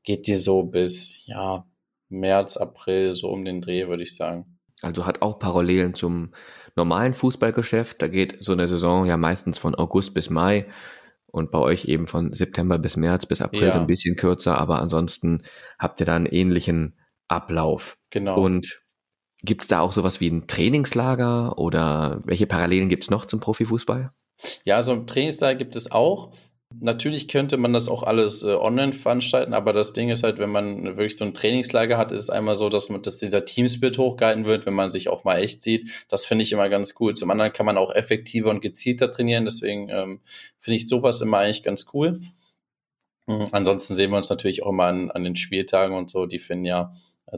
geht die so bis ja März, April, so um den Dreh, würde ich sagen. Also hat auch Parallelen zum normalen Fußballgeschäft. Da geht so eine Saison ja meistens von August bis Mai und bei euch eben von September bis März bis April ja. ein bisschen kürzer, aber ansonsten habt ihr da einen ähnlichen Ablauf. Genau. Und gibt es da auch sowas wie ein Trainingslager oder welche Parallelen gibt es noch zum Profifußball? Ja, so ein Trainingslager gibt es auch. Natürlich könnte man das auch alles äh, online veranstalten, aber das Ding ist halt, wenn man wirklich so ein Trainingslager hat, ist es einmal so, dass, man, dass dieser Teamsplit hochgehalten wird, wenn man sich auch mal echt sieht. Das finde ich immer ganz cool. Zum anderen kann man auch effektiver und gezielter trainieren, deswegen ähm, finde ich sowas immer eigentlich ganz cool. Mhm. Ansonsten sehen wir uns natürlich auch immer an, an den Spieltagen und so, die finden ja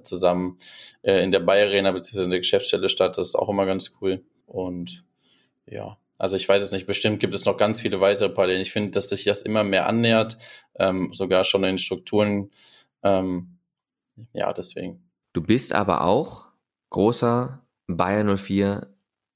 zusammen äh, in der Bayer Arena bzw. in der Geschäftsstelle statt. Das ist auch immer ganz cool. Und ja, Also ich weiß es nicht, bestimmt gibt es noch ganz viele weitere Parallelen. Ich finde, dass sich das immer mehr annähert, ähm, sogar schon in Strukturen. Ähm, ja, deswegen. Du bist aber auch großer Bayern 04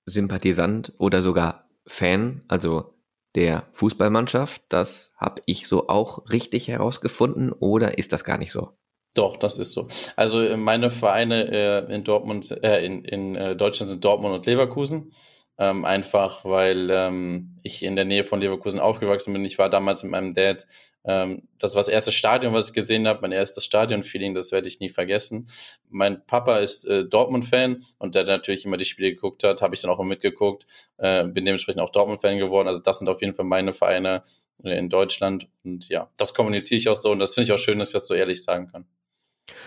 Sympathisant oder sogar Fan, also der Fußballmannschaft. Das habe ich so auch richtig herausgefunden oder ist das gar nicht so? Doch, das ist so. Also äh, meine Vereine äh, in Dortmund, äh, in, in äh, Deutschland sind Dortmund und Leverkusen. Ähm, einfach weil ähm, ich in der Nähe von Leverkusen aufgewachsen bin. Ich war damals mit meinem Dad. Ähm, das war das erste Stadion, was ich gesehen habe, mein erstes Stadion-Feeling, das werde ich nie vergessen. Mein Papa ist äh, Dortmund-Fan und der natürlich immer die Spiele geguckt hat, habe ich dann auch mitgeguckt. Äh, bin dementsprechend auch Dortmund-Fan geworden. Also das sind auf jeden Fall meine Vereine äh, in Deutschland. Und ja, das kommuniziere ich auch so und das finde ich auch schön, dass ich das so ehrlich sagen kann.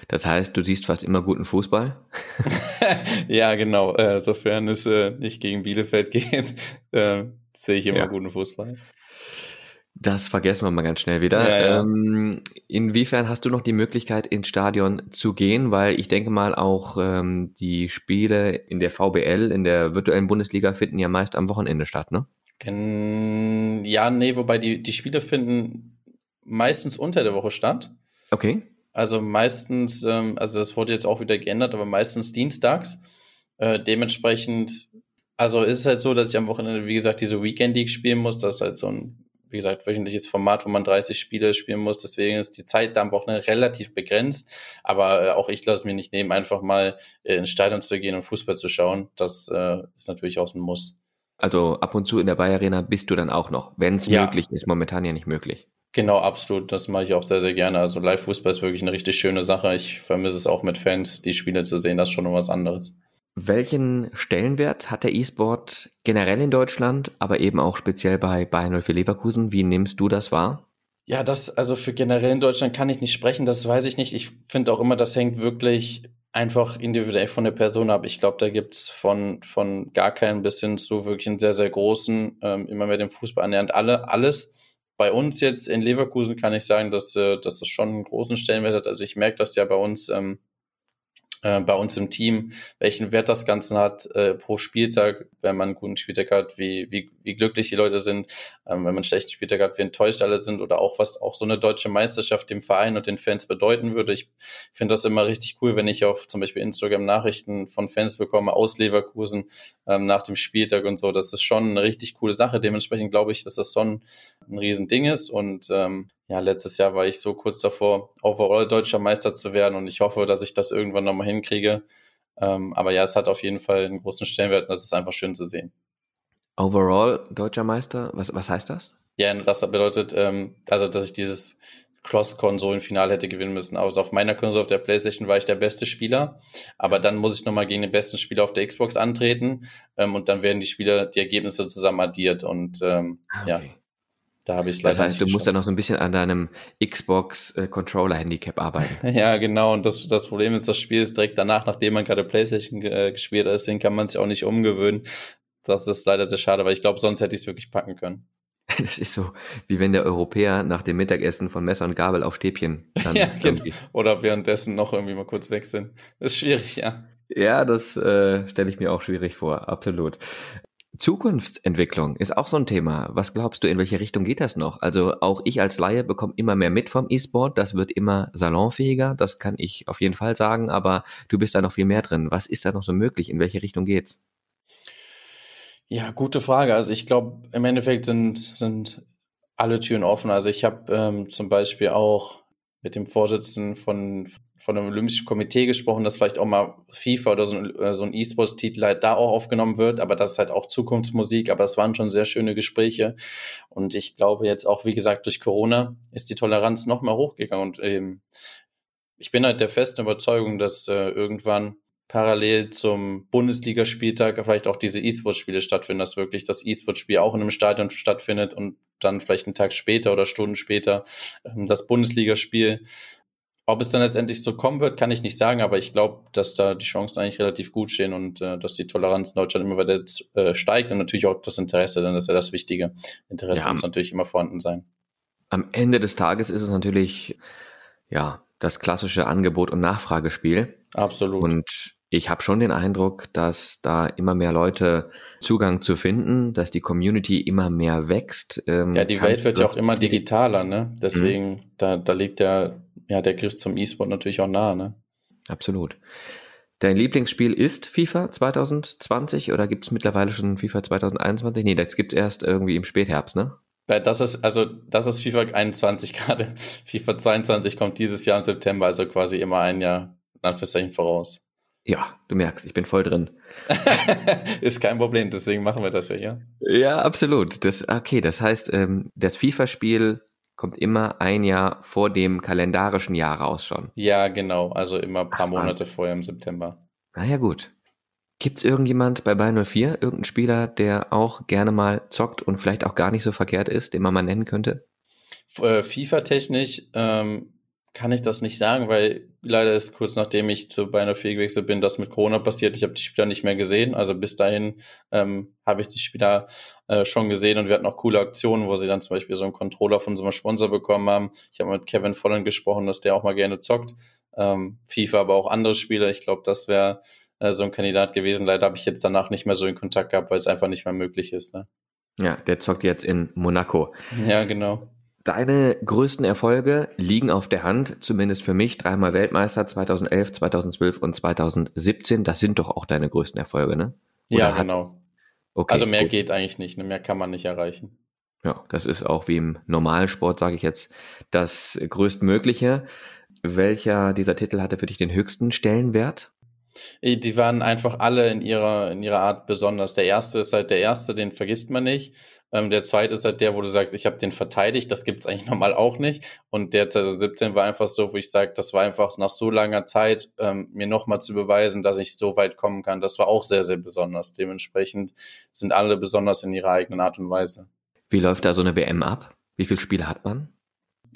Das heißt, du siehst fast immer guten Fußball? [laughs] ja, genau. Äh, sofern es äh, nicht gegen Bielefeld [laughs] geht, äh, sehe ich immer ja. guten Fußball. Das vergessen wir mal ganz schnell wieder. Ja, ja. Ähm, inwiefern hast du noch die Möglichkeit, ins Stadion zu gehen? Weil ich denke mal, auch ähm, die Spiele in der VBL, in der virtuellen Bundesliga, finden ja meist am Wochenende statt, ne? Ja, nee, wobei die, die Spiele finden meistens unter der Woche statt. Okay. Also meistens, ähm, also das wurde jetzt auch wieder geändert, aber meistens dienstags. Äh, dementsprechend, also ist es halt so, dass ich am Wochenende, wie gesagt, diese Weekend League spielen muss. Das ist halt so ein, wie gesagt, wöchentliches Format, wo man 30 Spiele spielen muss. Deswegen ist die Zeit da am Wochenende relativ begrenzt. Aber äh, auch ich lasse mir nicht nehmen, einfach mal äh, ins Stadion zu gehen und Fußball zu schauen. Das äh, ist natürlich auch ein Muss. Also ab und zu in der Bayer Arena bist du dann auch noch, wenn es ja. möglich ist. Momentan ja nicht möglich. Genau, absolut. Das mache ich auch sehr, sehr gerne. Also Live-Fußball ist wirklich eine richtig schöne Sache. Ich vermisse es auch mit Fans, die Spiele zu sehen. Das ist schon noch was anderes. Welchen Stellenwert hat der E-Sport generell in Deutschland, aber eben auch speziell bei Bayern 04 Leverkusen? Wie nimmst du das wahr? Ja, das, also für generell in Deutschland kann ich nicht sprechen, das weiß ich nicht. Ich finde auch immer, das hängt wirklich einfach individuell von der Person ab. Ich glaube, da gibt's von, von gar keinen bis hin zu wirklich einen sehr, sehr großen, ähm, immer mehr dem Fußball annähernd alle, alles bei uns jetzt in Leverkusen kann ich sagen, dass, äh, dass das schon einen großen Stellenwert hat. Also ich merke das ja bei uns ähm, äh, bei uns im Team, welchen Wert das Ganze hat äh, pro Spieltag, wenn man einen guten Spieltag hat, wie, wie, wie glücklich die Leute sind, ähm, wenn man einen schlechten Spieltag hat, wie enttäuscht alle sind oder auch was auch so eine deutsche Meisterschaft dem Verein und den Fans bedeuten würde. Ich finde das immer richtig cool, wenn ich auf zum Beispiel Instagram Nachrichten von Fans bekomme aus Leverkusen ähm, nach dem Spieltag und so. Das ist schon eine richtig coole Sache. Dementsprechend glaube ich, dass das schon ein Riesending ist und ähm, ja, letztes Jahr war ich so kurz davor, overall deutscher Meister zu werden und ich hoffe, dass ich das irgendwann nochmal hinkriege. Ähm, aber ja, es hat auf jeden Fall einen großen Stellenwert und das ist einfach schön zu sehen. Overall deutscher Meister, was, was heißt das? Ja, das bedeutet, ähm, also, dass ich dieses Cross-Konsolen-Finale hätte gewinnen müssen. Also auf meiner Konsole, auf der Playstation, war ich der beste Spieler. Aber dann muss ich nochmal gegen den besten Spieler auf der Xbox antreten. Ähm, und dann werden die Spieler, die Ergebnisse zusammen addiert. Und ähm, ah, okay. ja, da habe ich es leider Das heißt, du musst ja noch so ein bisschen an deinem Xbox-Controller-Handicap äh, arbeiten. [laughs] ja, genau. Und das, das Problem ist, das Spiel ist direkt danach, nachdem man gerade PlayStation äh, gespielt hat. Deswegen kann man sich auch nicht umgewöhnen. Das ist leider sehr schade, weil ich glaube, sonst hätte ich es wirklich packen können. [laughs] Das ist so, wie wenn der Europäer nach dem Mittagessen von Messer und Gabel auf Stäbchen dann [laughs] ja, genau. Oder währenddessen noch irgendwie mal kurz sind. Das ist schwierig, ja. Ja, das äh, stelle ich mir auch schwierig vor, absolut. Zukunftsentwicklung ist auch so ein Thema. Was glaubst du, in welche Richtung geht das noch? Also auch ich als Laie bekomme immer mehr mit vom E-Sport. Das wird immer salonfähiger. Das kann ich auf jeden Fall sagen. Aber du bist da noch viel mehr drin. Was ist da noch so möglich? In welche Richtung geht's? Ja, gute Frage. Also ich glaube, im Endeffekt sind, sind alle Türen offen. Also ich habe ähm, zum Beispiel auch mit dem Vorsitzenden von, von einem Olympischen Komitee gesprochen, dass vielleicht auch mal FIFA oder so ein, äh, so ein E-Sports-Titel halt da auch aufgenommen wird, aber das ist halt auch Zukunftsmusik, aber es waren schon sehr schöne Gespräche. Und ich glaube jetzt auch, wie gesagt, durch Corona ist die Toleranz noch mal hochgegangen. Und ähm, ich bin halt der festen Überzeugung, dass äh, irgendwann parallel zum Bundesligaspieltag vielleicht auch diese E-Sports-Spiele stattfinden, dass wirklich das E-Sports-Spiel auch in einem Stadion stattfindet und dann vielleicht einen Tag später oder Stunden später ähm, das Bundesligaspiel ob es dann letztendlich so kommen wird, kann ich nicht sagen, aber ich glaube, dass da die Chancen eigentlich relativ gut stehen und äh, dass die Toleranz in Deutschland immer weiter äh, steigt und natürlich auch das Interesse, dann ist ja das Wichtige. Interesse ja, muss natürlich immer vorhanden sein. Am Ende des Tages ist es natürlich, ja, das klassische Angebot- und Nachfragespiel. Absolut. Und ich habe schon den Eindruck, dass da immer mehr Leute Zugang zu finden, dass die Community immer mehr wächst. Ähm, ja, die Welt wird ja auch immer digitaler, ne? Deswegen, mhm. da, da liegt der, ja, der Griff zum E-Sport natürlich auch nah, ne? Absolut. Dein Lieblingsspiel ist FIFA 2020 oder gibt es mittlerweile schon FIFA 2021? Nee, das gibt es erst irgendwie im Spätherbst, ne? Das ist, also, das ist FIFA 21 [laughs] gerade. FIFA 22 kommt dieses Jahr im September, also quasi immer ein Jahr, in Anführungszeichen, voraus. Ja, du merkst, ich bin voll drin. [laughs] ist kein Problem, deswegen machen wir das ja hier. Ja, absolut. Das, okay, das heißt, ähm, das FIFA-Spiel kommt immer ein Jahr vor dem kalendarischen Jahr raus schon. Ja, genau. Also immer ein paar Ach, Monate vorher im September. Na ja, gut. Gibt es irgendjemand bei Bayern 04, irgendeinen Spieler, der auch gerne mal zockt und vielleicht auch gar nicht so verkehrt ist, den man mal nennen könnte? Äh, FIFA-technisch ähm, kann ich das nicht sagen, weil leider ist kurz nachdem ich zu Bayern 4 gewechselt bin, das mit Corona passiert. Ich habe die Spieler nicht mehr gesehen. Also bis dahin ähm, habe ich die Spieler äh, schon gesehen und wir hatten auch coole Aktionen, wo sie dann zum Beispiel so einen Controller von so einem Sponsor bekommen haben. Ich habe mit Kevin Vollen gesprochen, dass der auch mal gerne zockt. Ähm, FIFA, aber auch andere Spieler. Ich glaube, das wäre äh, so ein Kandidat gewesen. Leider habe ich jetzt danach nicht mehr so in Kontakt gehabt, weil es einfach nicht mehr möglich ist. Ne? Ja, der zockt jetzt in Monaco. Ja, genau. Deine größten Erfolge liegen auf der Hand, zumindest für mich. Dreimal Weltmeister 2011, 2012 und 2017. Das sind doch auch deine größten Erfolge, ne? Oder ja, genau. Okay, also mehr gut. geht eigentlich nicht, ne? mehr kann man nicht erreichen. Ja, das ist auch wie im normalen Sport, sage ich jetzt, das größtmögliche. Welcher dieser Titel hatte für dich den höchsten Stellenwert? Die waren einfach alle in ihrer, in ihrer Art besonders. Der erste ist halt der erste, den vergisst man nicht. Ähm, der zweite ist halt der, wo du sagst, ich habe den verteidigt, das gibt's eigentlich [laughs] normal auch nicht. Und der 2017 war einfach so, wo ich sage, das war einfach nach so langer Zeit, ähm, mir nochmal zu beweisen, dass ich so weit kommen kann. Das war auch sehr, sehr besonders. Dementsprechend sind alle besonders in ihrer eigenen Art und Weise. Wie läuft da so eine WM ab? Wie viele Spiele hat man?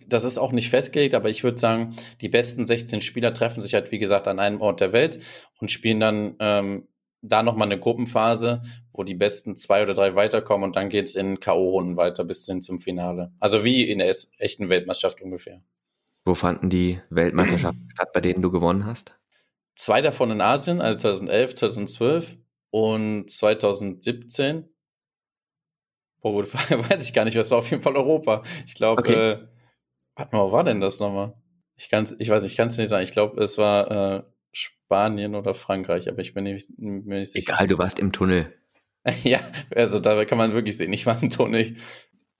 Das ist auch nicht festgelegt, aber ich würde sagen, die besten 16 Spieler treffen sich halt, wie gesagt, an einem Ort der Welt und spielen dann ähm, da nochmal eine Gruppenphase, wo die besten zwei oder drei weiterkommen und dann geht's in K.O.-Runden weiter bis hin zum Finale. Also wie in der echten Weltmeisterschaft ungefähr. Wo fanden die Weltmeisterschaften [clears throat] statt, bei denen du gewonnen hast? Zwei davon in Asien, also 2011, 2012 und 2017. Boah, Frage, weiß ich gar nicht, was war auf jeden Fall Europa. Ich glaube, okay. äh, warte mal, wo war denn das nochmal? Ich kann's, ich weiß nicht, ich kann es nicht sagen. Ich glaube, es war äh, Spanien oder Frankreich, aber ich bin nicht, mir nicht sicher. Egal, du warst im Tunnel. [laughs] ja, also da kann man wirklich sehen, ich war im Tunnel.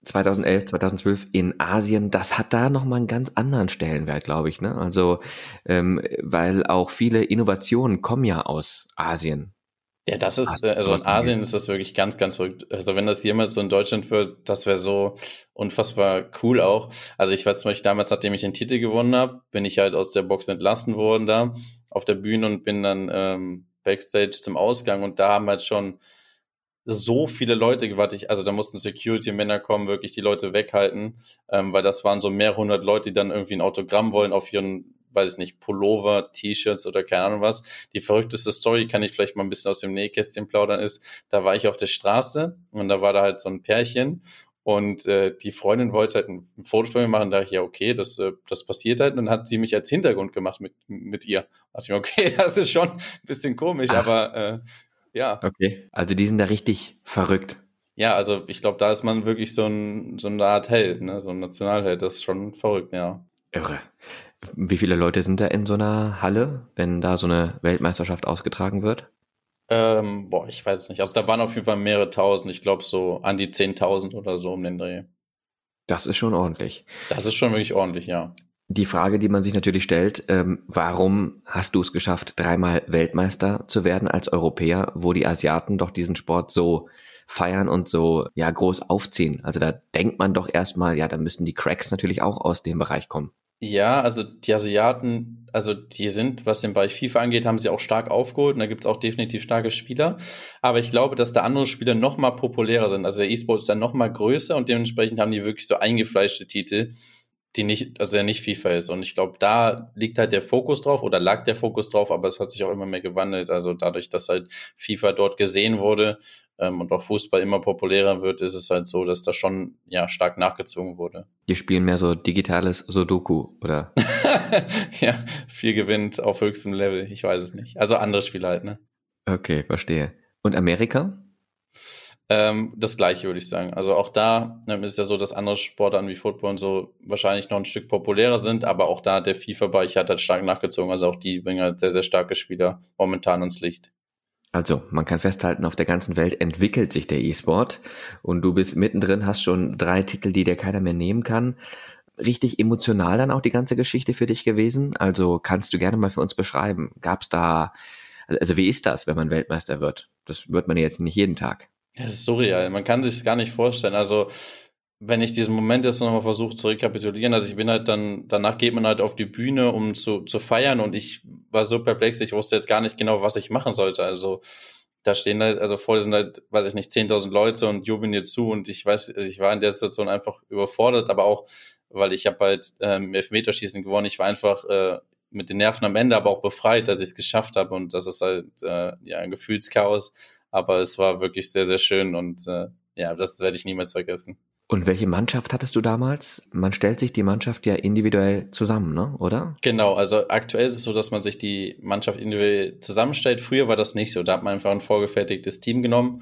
2011, 2012 in Asien, das hat da nochmal einen ganz anderen Stellenwert, glaube ich. Ne? Also, ähm, weil auch viele Innovationen kommen ja aus Asien. Ja, das ist, äh, also in Asien ist das wirklich ganz, ganz verrückt. Also wenn das jemals so in Deutschland wird, das wäre so unfassbar cool auch. Also ich weiß zum Beispiel damals, nachdem ich den Titel gewonnen habe, bin ich halt aus der Box entlassen worden da auf der Bühne und bin dann ähm, Backstage zum Ausgang und da haben halt schon so viele Leute gewartet. Also da mussten Security-Männer kommen, wirklich die Leute weghalten, ähm, weil das waren so mehrere hundert Leute, die dann irgendwie ein Autogramm wollen auf ihren weiß ich nicht, Pullover, T-Shirts oder keine Ahnung was. Die verrückteste Story kann ich vielleicht mal ein bisschen aus dem Nähkästchen plaudern ist, da war ich auf der Straße und da war da halt so ein Pärchen und äh, die Freundin wollte halt ein Foto von mir machen, da dachte ich, ja, okay, das, äh, das passiert halt. Und dann hat sie mich als Hintergrund gemacht mit, mit ihr. Da dachte ich mir, okay, [laughs] das ist schon ein bisschen komisch, Ach. aber äh, ja. Okay, also die sind da richtig verrückt. Ja, also ich glaube, da ist man wirklich so, ein, so eine Art Held, ne? so ein Nationalheld. Das ist schon verrückt, ja. Irre. Wie viele Leute sind da in so einer Halle, wenn da so eine Weltmeisterschaft ausgetragen wird? Ähm, boah, ich weiß es nicht. Also da waren auf jeden Fall mehrere tausend. Ich glaube so an die 10.000 oder so um den Dreh. Das ist schon ordentlich. Das ist schon wirklich ordentlich, ja. Die Frage, die man sich natürlich stellt, ähm, warum hast du es geschafft, dreimal Weltmeister zu werden als Europäer, wo die Asiaten doch diesen Sport so feiern und so ja groß aufziehen? Also da denkt man doch erstmal, ja, da müssen die Cracks natürlich auch aus dem Bereich kommen. Ja, also die Asiaten, also die sind, was den Bereich FIFA angeht, haben sie auch stark aufgeholt und da gibt's auch definitiv starke Spieler. Aber ich glaube, dass da andere Spieler noch mal populärer sind. Also der E-Sport ist dann noch mal größer und dementsprechend haben die wirklich so eingefleischte Titel, die nicht, also der nicht FIFA ist. Und ich glaube, da liegt halt der Fokus drauf oder lag der Fokus drauf, aber es hat sich auch immer mehr gewandelt. Also dadurch, dass halt FIFA dort gesehen wurde, ähm, und auch Fußball immer populärer wird, ist es halt so, dass da schon ja stark nachgezogen wurde. Wir spielen mehr so digitales Sudoku, oder? [laughs] ja, viel gewinnt auf höchstem Level. Ich weiß es nicht. Also andere Spiele halt, ne? Okay, verstehe. Und Amerika? Ähm, das gleiche würde ich sagen. Also auch da ähm, ist ja so, dass andere Sportarten wie Football und so wahrscheinlich noch ein Stück populärer sind, aber auch da der FIFA-Bereich hat halt stark nachgezogen. Also auch die bringen halt sehr, sehr starke Spieler momentan ins Licht. Also, man kann festhalten, auf der ganzen Welt entwickelt sich der E-Sport und du bist mittendrin, hast schon drei Titel, die dir keiner mehr nehmen kann. Richtig emotional dann auch die ganze Geschichte für dich gewesen? Also kannst du gerne mal für uns beschreiben. Gab es da, also wie ist das, wenn man Weltmeister wird? Das wird man jetzt nicht jeden Tag. Das ist surreal. Man kann sich gar nicht vorstellen. Also, wenn ich diesen Moment jetzt nochmal versuche zu rekapitulieren, also ich bin halt dann, danach geht man halt auf die Bühne, um zu, zu feiern und ich war so perplex, ich wusste jetzt gar nicht genau, was ich machen sollte. Also, da stehen halt, also vor sind halt, weiß ich nicht, 10.000 Leute und jubeln dir zu und ich weiß, ich war in der Situation einfach überfordert, aber auch, weil ich habe halt ähm, Elfmeterschießen gewonnen, ich war einfach äh, mit den Nerven am Ende, aber auch befreit, dass ich es geschafft habe und das ist halt äh, ja ein Gefühlschaos aber es war wirklich sehr, sehr schön und äh, ja, das werde ich niemals vergessen. Und welche Mannschaft hattest du damals? Man stellt sich die Mannschaft ja individuell zusammen, ne? oder? Genau, also aktuell ist es so, dass man sich die Mannschaft individuell zusammenstellt. Früher war das nicht so. Da hat man einfach ein vorgefertigtes Team genommen.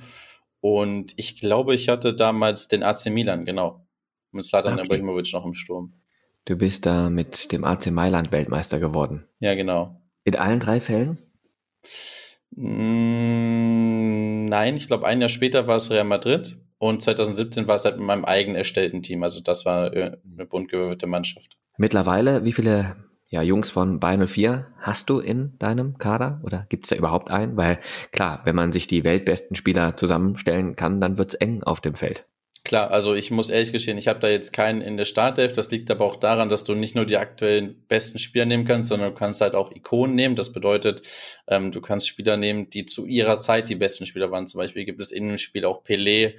Und ich glaube, ich hatte damals den AC Milan, genau. Mit Slatan okay. Ibrahimovic noch im Sturm. Du bist da mit dem AC Mailand Weltmeister geworden. Ja, genau. In allen drei Fällen? Mm, nein, ich glaube, ein Jahr später war es Real Madrid und 2017 war es halt mit meinem eigenen erstellten Team. Also das war äh, eine bunt gewürfelte Mannschaft. Mittlerweile, wie viele ja, Jungs von Bayern 04 hast du in deinem Kader oder gibt es da überhaupt einen? Weil klar, wenn man sich die weltbesten Spieler zusammenstellen kann, dann wird es eng auf dem Feld. Klar, also ich muss ehrlich gestehen, ich habe da jetzt keinen in der Startelf. Das liegt aber auch daran, dass du nicht nur die aktuellen besten Spieler nehmen kannst, sondern du kannst halt auch Ikonen nehmen. Das bedeutet, ähm, du kannst Spieler nehmen, die zu ihrer Zeit die besten Spieler waren. Zum Beispiel gibt es in dem Spiel auch Pelé,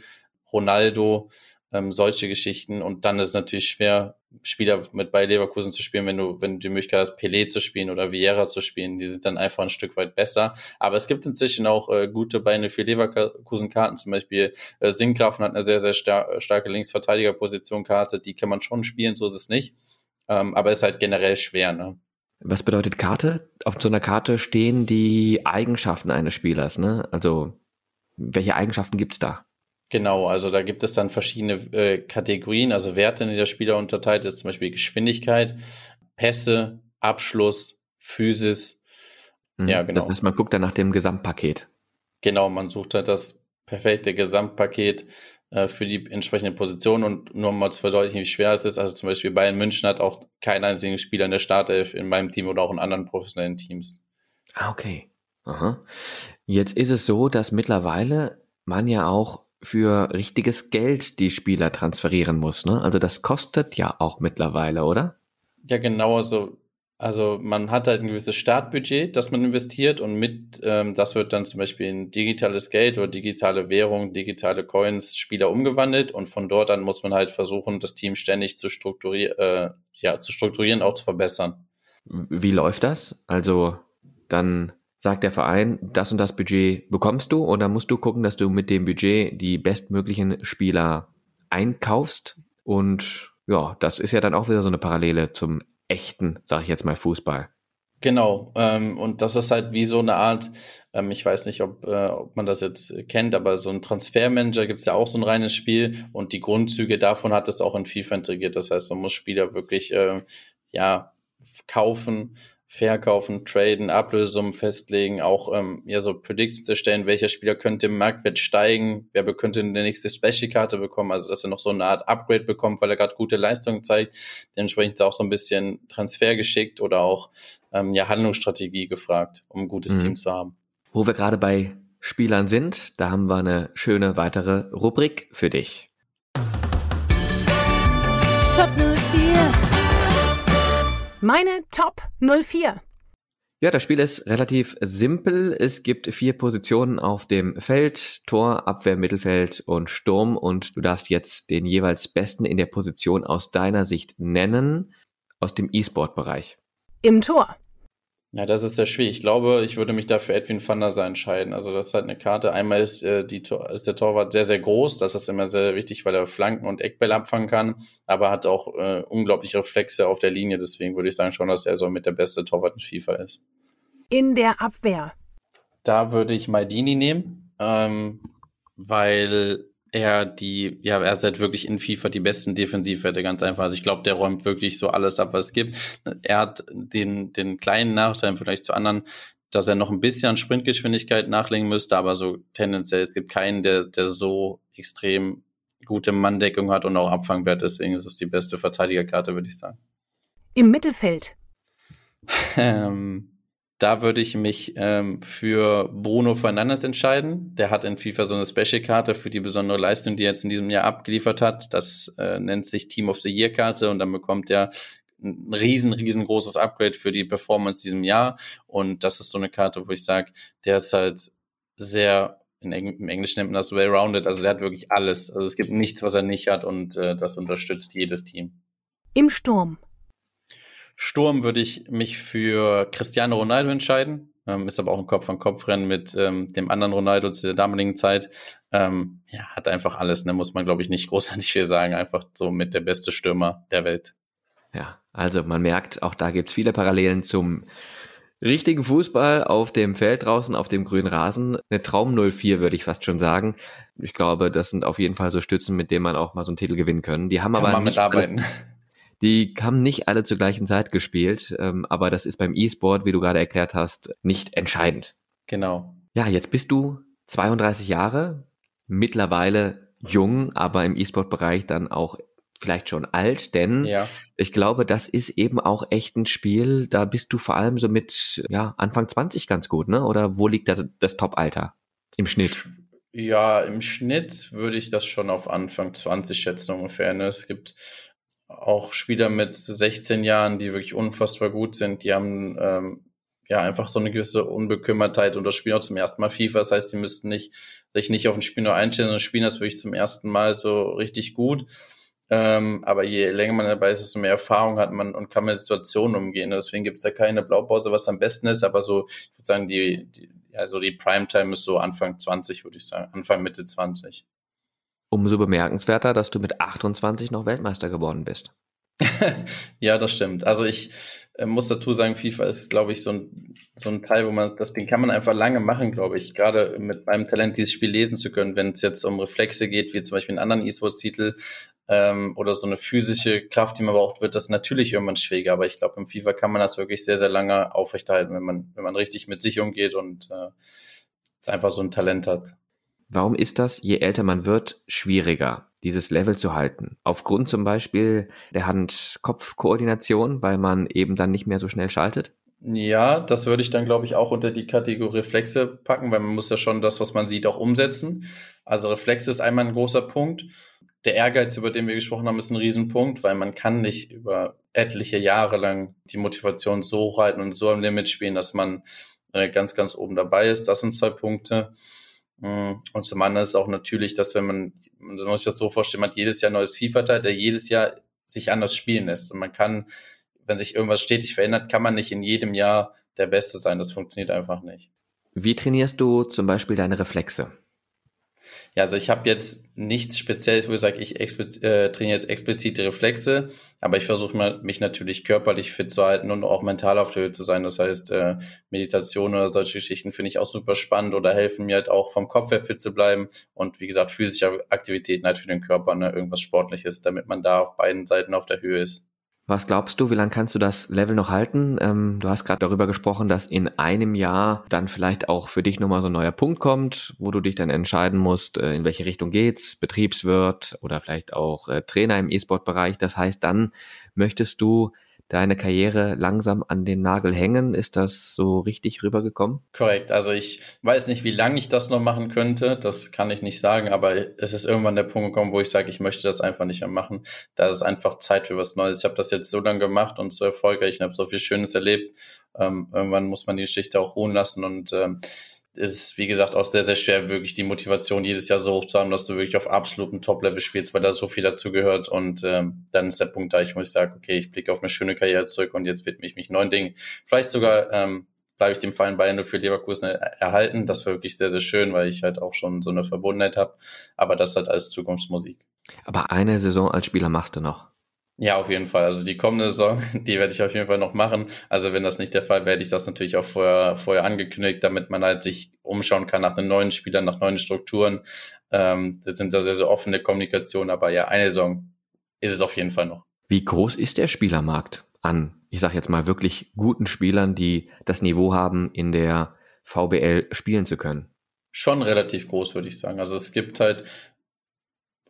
Ronaldo, ähm, solche Geschichten. Und dann ist es natürlich schwer, Spieler mit bei Leverkusen zu spielen, wenn du, wenn du die Möglichkeit hast, Pelé zu spielen oder Vieira zu spielen. Die sind dann einfach ein Stück weit besser. Aber es gibt inzwischen auch äh, gute Beine für Leverkusen-Karten. Zum Beispiel äh, Sinkgrafen hat eine sehr, sehr star starke Linksverteidiger-Position-Karte. Die kann man schon spielen, so ist es nicht. Ähm, aber ist halt generell schwer, ne? Was bedeutet Karte? Auf so einer Karte stehen die Eigenschaften eines Spielers, ne? Also, welche Eigenschaften gibt's da? Genau, also da gibt es dann verschiedene äh, Kategorien, also Werte, in die der Spieler unterteilt ist, zum Beispiel Geschwindigkeit, Pässe, Abschluss, Physis. Mhm, ja, genau. Das heißt, man guckt dann nach dem Gesamtpaket. Genau, man sucht halt das perfekte Gesamtpaket äh, für die entsprechende Position und nur mal zu verdeutlichen, wie schwer es ist. Also zum Beispiel Bayern München hat auch keinen einzigen Spieler in der Startelf in meinem Team oder auch in anderen professionellen Teams. Ah, okay. Aha. Jetzt ist es so, dass mittlerweile man ja auch für richtiges Geld die Spieler transferieren muss. Ne? Also das kostet ja auch mittlerweile, oder? Ja, genau. Also, also man hat halt ein gewisses Startbudget, das man investiert und mit, ähm, das wird dann zum Beispiel in digitales Geld oder digitale Währung, digitale Coins, Spieler umgewandelt und von dort an muss man halt versuchen, das Team ständig zu strukturieren, äh, ja, zu strukturieren, auch zu verbessern. Wie läuft das? Also dann sagt der Verein, das und das Budget bekommst du und dann musst du gucken, dass du mit dem Budget die bestmöglichen Spieler einkaufst und ja, das ist ja dann auch wieder so eine Parallele zum echten, sage ich jetzt mal, Fußball. Genau, ähm, und das ist halt wie so eine Art, ähm, ich weiß nicht, ob, äh, ob man das jetzt kennt, aber so ein Transfermanager gibt es ja auch so ein reines Spiel und die Grundzüge davon hat es auch in FIFA integriert. Das heißt, man muss Spieler wirklich äh, ja kaufen verkaufen, traden, Ablösungen festlegen, auch ähm, ja so Predictions erstellen, welcher Spieler könnte im Marktwert steigen, wer könnte eine nächste Special-Karte bekommen, also dass er noch so eine Art Upgrade bekommt, weil er gerade gute Leistungen zeigt. Dementsprechend ist auch so ein bisschen Transfer geschickt oder auch ähm, ja Handlungsstrategie gefragt, um ein gutes mhm. Team zu haben. Wo wir gerade bei Spielern sind, da haben wir eine schöne weitere Rubrik für dich. Top 04 meine Top 04. Ja, das Spiel ist relativ simpel. Es gibt vier Positionen auf dem Feld. Tor, Abwehr, Mittelfeld und Sturm. Und du darfst jetzt den jeweils Besten in der Position aus deiner Sicht nennen, aus dem E-Sport-Bereich. Im Tor. Ja, das ist sehr schwierig. Ich glaube, ich würde mich dafür Edwin van der Sar entscheiden. Also das ist halt eine Karte. Einmal ist, äh, die, ist der Torwart sehr, sehr groß. Das ist immer sehr wichtig, weil er Flanken und Eckbälle abfangen kann. Aber hat auch äh, unglaubliche Reflexe auf der Linie. Deswegen würde ich sagen schon, dass er so mit der beste Torwart in FIFA ist. In der Abwehr. Da würde ich Maldini nehmen, ähm, weil er die, ja, er ist halt wirklich in FIFA die besten Defensivwerte, ganz einfach. Also ich glaube, der räumt wirklich so alles ab, was es gibt. Er hat den, den kleinen Nachteil im Vergleich zu anderen, dass er noch ein bisschen an Sprintgeschwindigkeit nachlegen müsste, aber so tendenziell, es gibt keinen, der, der so extrem gute Manndeckung hat und auch Abfangwert. Deswegen ist es die beste Verteidigerkarte, würde ich sagen. Im Mittelfeld. [laughs] ähm, da würde ich mich ähm, für Bruno Fernandes entscheiden. Der hat in FIFA so eine Special-Karte für die besondere Leistung, die er jetzt in diesem Jahr abgeliefert hat. Das äh, nennt sich Team of the Year-Karte und dann bekommt er ein riesen, riesengroßes Upgrade für die Performance diesem Jahr. Und das ist so eine Karte, wo ich sage, der ist halt sehr, in Eng im Englischen nennt man das well-rounded, also der hat wirklich alles. Also es gibt nichts, was er nicht hat und äh, das unterstützt jedes Team. Im Sturm. Sturm würde ich mich für Cristiano Ronaldo entscheiden. Ähm, ist aber auch ein Kopf-an-Kopf-Rennen mit ähm, dem anderen Ronaldo zu der damaligen Zeit. Ähm, ja, hat einfach alles, ne? muss man, glaube ich, nicht [laughs] großartig viel sagen. Einfach so mit der beste Stürmer der Welt. Ja, also man merkt, auch da gibt es viele Parallelen zum richtigen Fußball auf dem Feld draußen, auf dem grünen Rasen. Eine Traum 04 würde ich fast schon sagen. Ich glaube, das sind auf jeden Fall so Stützen, mit denen man auch mal so einen Titel gewinnen können. Die haben Kann aber nicht alle, [laughs] die haben nicht alle zur gleichen Zeit gespielt, ähm, aber das ist beim E-Sport, wie du gerade erklärt hast, nicht entscheidend. Genau. Ja, jetzt bist du 32 Jahre, mittlerweile jung, aber im E-Sport-Bereich dann auch vielleicht schon alt, denn ja. ich glaube, das ist eben auch echt ein Spiel, da bist du vor allem so mit ja, Anfang 20 ganz gut, ne? Oder wo liegt das, das Top-Alter im Schnitt? Ja, im Schnitt würde ich das schon auf Anfang 20 schätzen ungefähr. Ne? Es gibt auch Spieler mit 16 Jahren, die wirklich unfassbar gut sind, die haben ähm, ja einfach so eine gewisse Unbekümmertheit und das spielen auch zum ersten Mal FIFA. Das heißt, die müssten nicht sich nicht auf ein Spiel nur einstellen, sondern spielen das wirklich zum ersten Mal so richtig gut. Ähm, aber je länger man dabei ist, desto mehr Erfahrung hat man und kann mit Situationen umgehen. Deswegen gibt es ja keine Blaupause, was am besten ist. Aber so, ich würde sagen, die, die, also die Primetime ist so Anfang 20, würde ich sagen, Anfang Mitte 20. Umso bemerkenswerter, dass du mit 28 noch Weltmeister geworden bist. [laughs] ja, das stimmt. Also ich äh, muss dazu sagen, FIFA ist, glaube ich, so ein, so ein Teil, wo man, das Ding kann man einfach lange machen, glaube ich. Gerade mit meinem Talent, dieses Spiel lesen zu können, wenn es jetzt um Reflexe geht, wie zum Beispiel in anderen E-Sports-Titel ähm, oder so eine physische Kraft, die man braucht, wird das natürlich irgendwann schwieriger. Aber ich glaube, im FIFA kann man das wirklich sehr, sehr lange aufrechterhalten, wenn man, wenn man richtig mit sich umgeht und äh, einfach so ein Talent hat. Warum ist das, je älter man wird, schwieriger, dieses Level zu halten? Aufgrund zum Beispiel der Hand-Kopf-Koordination, weil man eben dann nicht mehr so schnell schaltet? Ja, das würde ich dann, glaube ich, auch unter die Kategorie Reflexe packen, weil man muss ja schon das, was man sieht, auch umsetzen. Also Reflexe ist einmal ein großer Punkt. Der Ehrgeiz, über den wir gesprochen haben, ist ein Riesenpunkt, weil man kann nicht über etliche Jahre lang die Motivation so hochhalten und so am Limit spielen, dass man äh, ganz, ganz oben dabei ist. Das sind zwei Punkte. Mhm. Und zum anderen ist es auch natürlich, dass wenn man, man muss sich das so vorstellen, man hat jedes Jahr neues FIFA-Teil, der jedes Jahr sich anders spielen lässt. Und man kann, wenn sich irgendwas stetig verändert, kann man nicht in jedem Jahr der Beste sein. Das funktioniert einfach nicht. Wie trainierst du zum Beispiel deine Reflexe? Ja, also ich habe jetzt nichts Spezielles, wo ich sage, ich äh, trainiere jetzt explizite Reflexe, aber ich versuche mich natürlich körperlich fit zu halten und auch mental auf der Höhe zu sein. Das heißt, äh, Meditation oder solche Geschichten finde ich auch super spannend oder helfen mir halt auch vom Kopf her fit zu bleiben und wie gesagt, physische Aktivitäten halt für den Körper, ne, irgendwas Sportliches, damit man da auf beiden Seiten auf der Höhe ist. Was glaubst du, wie lange kannst du das Level noch halten? Ähm, du hast gerade darüber gesprochen, dass in einem Jahr dann vielleicht auch für dich nochmal so ein neuer Punkt kommt, wo du dich dann entscheiden musst, äh, in welche Richtung geht's, Betriebswirt oder vielleicht auch äh, Trainer im E-Sport-Bereich. Das heißt, dann möchtest du deine Karriere langsam an den Nagel hängen. Ist das so richtig rübergekommen? Korrekt. Also ich weiß nicht, wie lange ich das noch machen könnte. Das kann ich nicht sagen, aber es ist irgendwann der Punkt gekommen, wo ich sage, ich möchte das einfach nicht mehr machen. Da ist einfach Zeit für was Neues. Ich habe das jetzt so lange gemacht und so erfolgreich und habe so viel Schönes erlebt. Ähm, irgendwann muss man die Geschichte auch ruhen lassen und ähm, ist, wie gesagt, auch sehr, sehr schwer, wirklich die Motivation jedes Jahr so hoch zu haben, dass du wirklich auf absolutem Top-Level spielst, weil da so viel dazu gehört. Und ähm, dann ist der Punkt da, ich muss sagen, okay, ich blicke auf eine schöne Karriere zurück und jetzt widme ich mich neuen Dingen. Vielleicht sogar ähm, bleibe ich dem Verein Bayern nur für Leverkusen erhalten. Das war wirklich sehr, sehr schön, weil ich halt auch schon so eine Verbundenheit habe. Aber das halt als Zukunftsmusik. Aber eine Saison als Spieler machst du noch. Ja, auf jeden Fall. Also die kommende Saison, [laughs] die werde ich auf jeden Fall noch machen. Also wenn das nicht der Fall hätte ich das natürlich auch vorher, vorher angekündigt, damit man halt sich umschauen kann nach einem neuen Spieler, nach neuen Strukturen. Ähm, das sind da sehr, sehr offene Kommunikation, aber ja, eine Saison ist es auf jeden Fall noch. Wie groß ist der Spielermarkt an, ich sage jetzt mal, wirklich guten Spielern, die das Niveau haben, in der VBL spielen zu können? Schon relativ groß, würde ich sagen. Also es gibt halt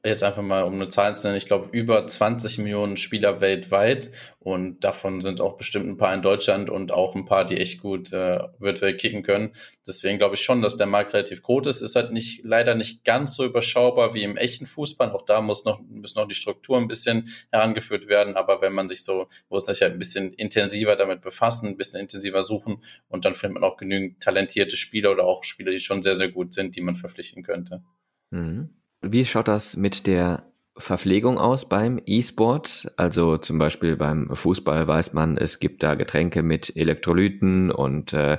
jetzt einfach mal um eine Zahl zu nennen, ich glaube über 20 Millionen Spieler weltweit und davon sind auch bestimmt ein paar in Deutschland und auch ein paar, die echt gut äh, virtuell kicken können. Deswegen glaube ich schon, dass der Markt relativ groß ist. Ist halt nicht leider nicht ganz so überschaubar wie im echten Fußball. Auch da muss noch müssen noch die Strukturen ein bisschen herangeführt werden. Aber wenn man sich so muss sich halt ein bisschen intensiver damit befassen, ein bisschen intensiver suchen und dann findet man auch genügend talentierte Spieler oder auch Spieler, die schon sehr sehr gut sind, die man verpflichten könnte. Mhm. Wie schaut das mit der Verpflegung aus beim E-Sport? Also zum Beispiel beim Fußball weiß man, es gibt da Getränke mit Elektrolyten und äh,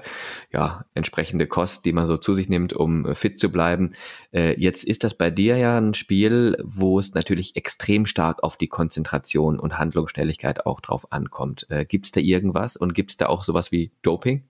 ja entsprechende Kost, die man so zu sich nimmt, um fit zu bleiben. Äh, jetzt ist das bei dir ja ein Spiel, wo es natürlich extrem stark auf die Konzentration und Handlungsschnelligkeit auch drauf ankommt. Äh, gibt es da irgendwas und gibt es da auch sowas wie Doping?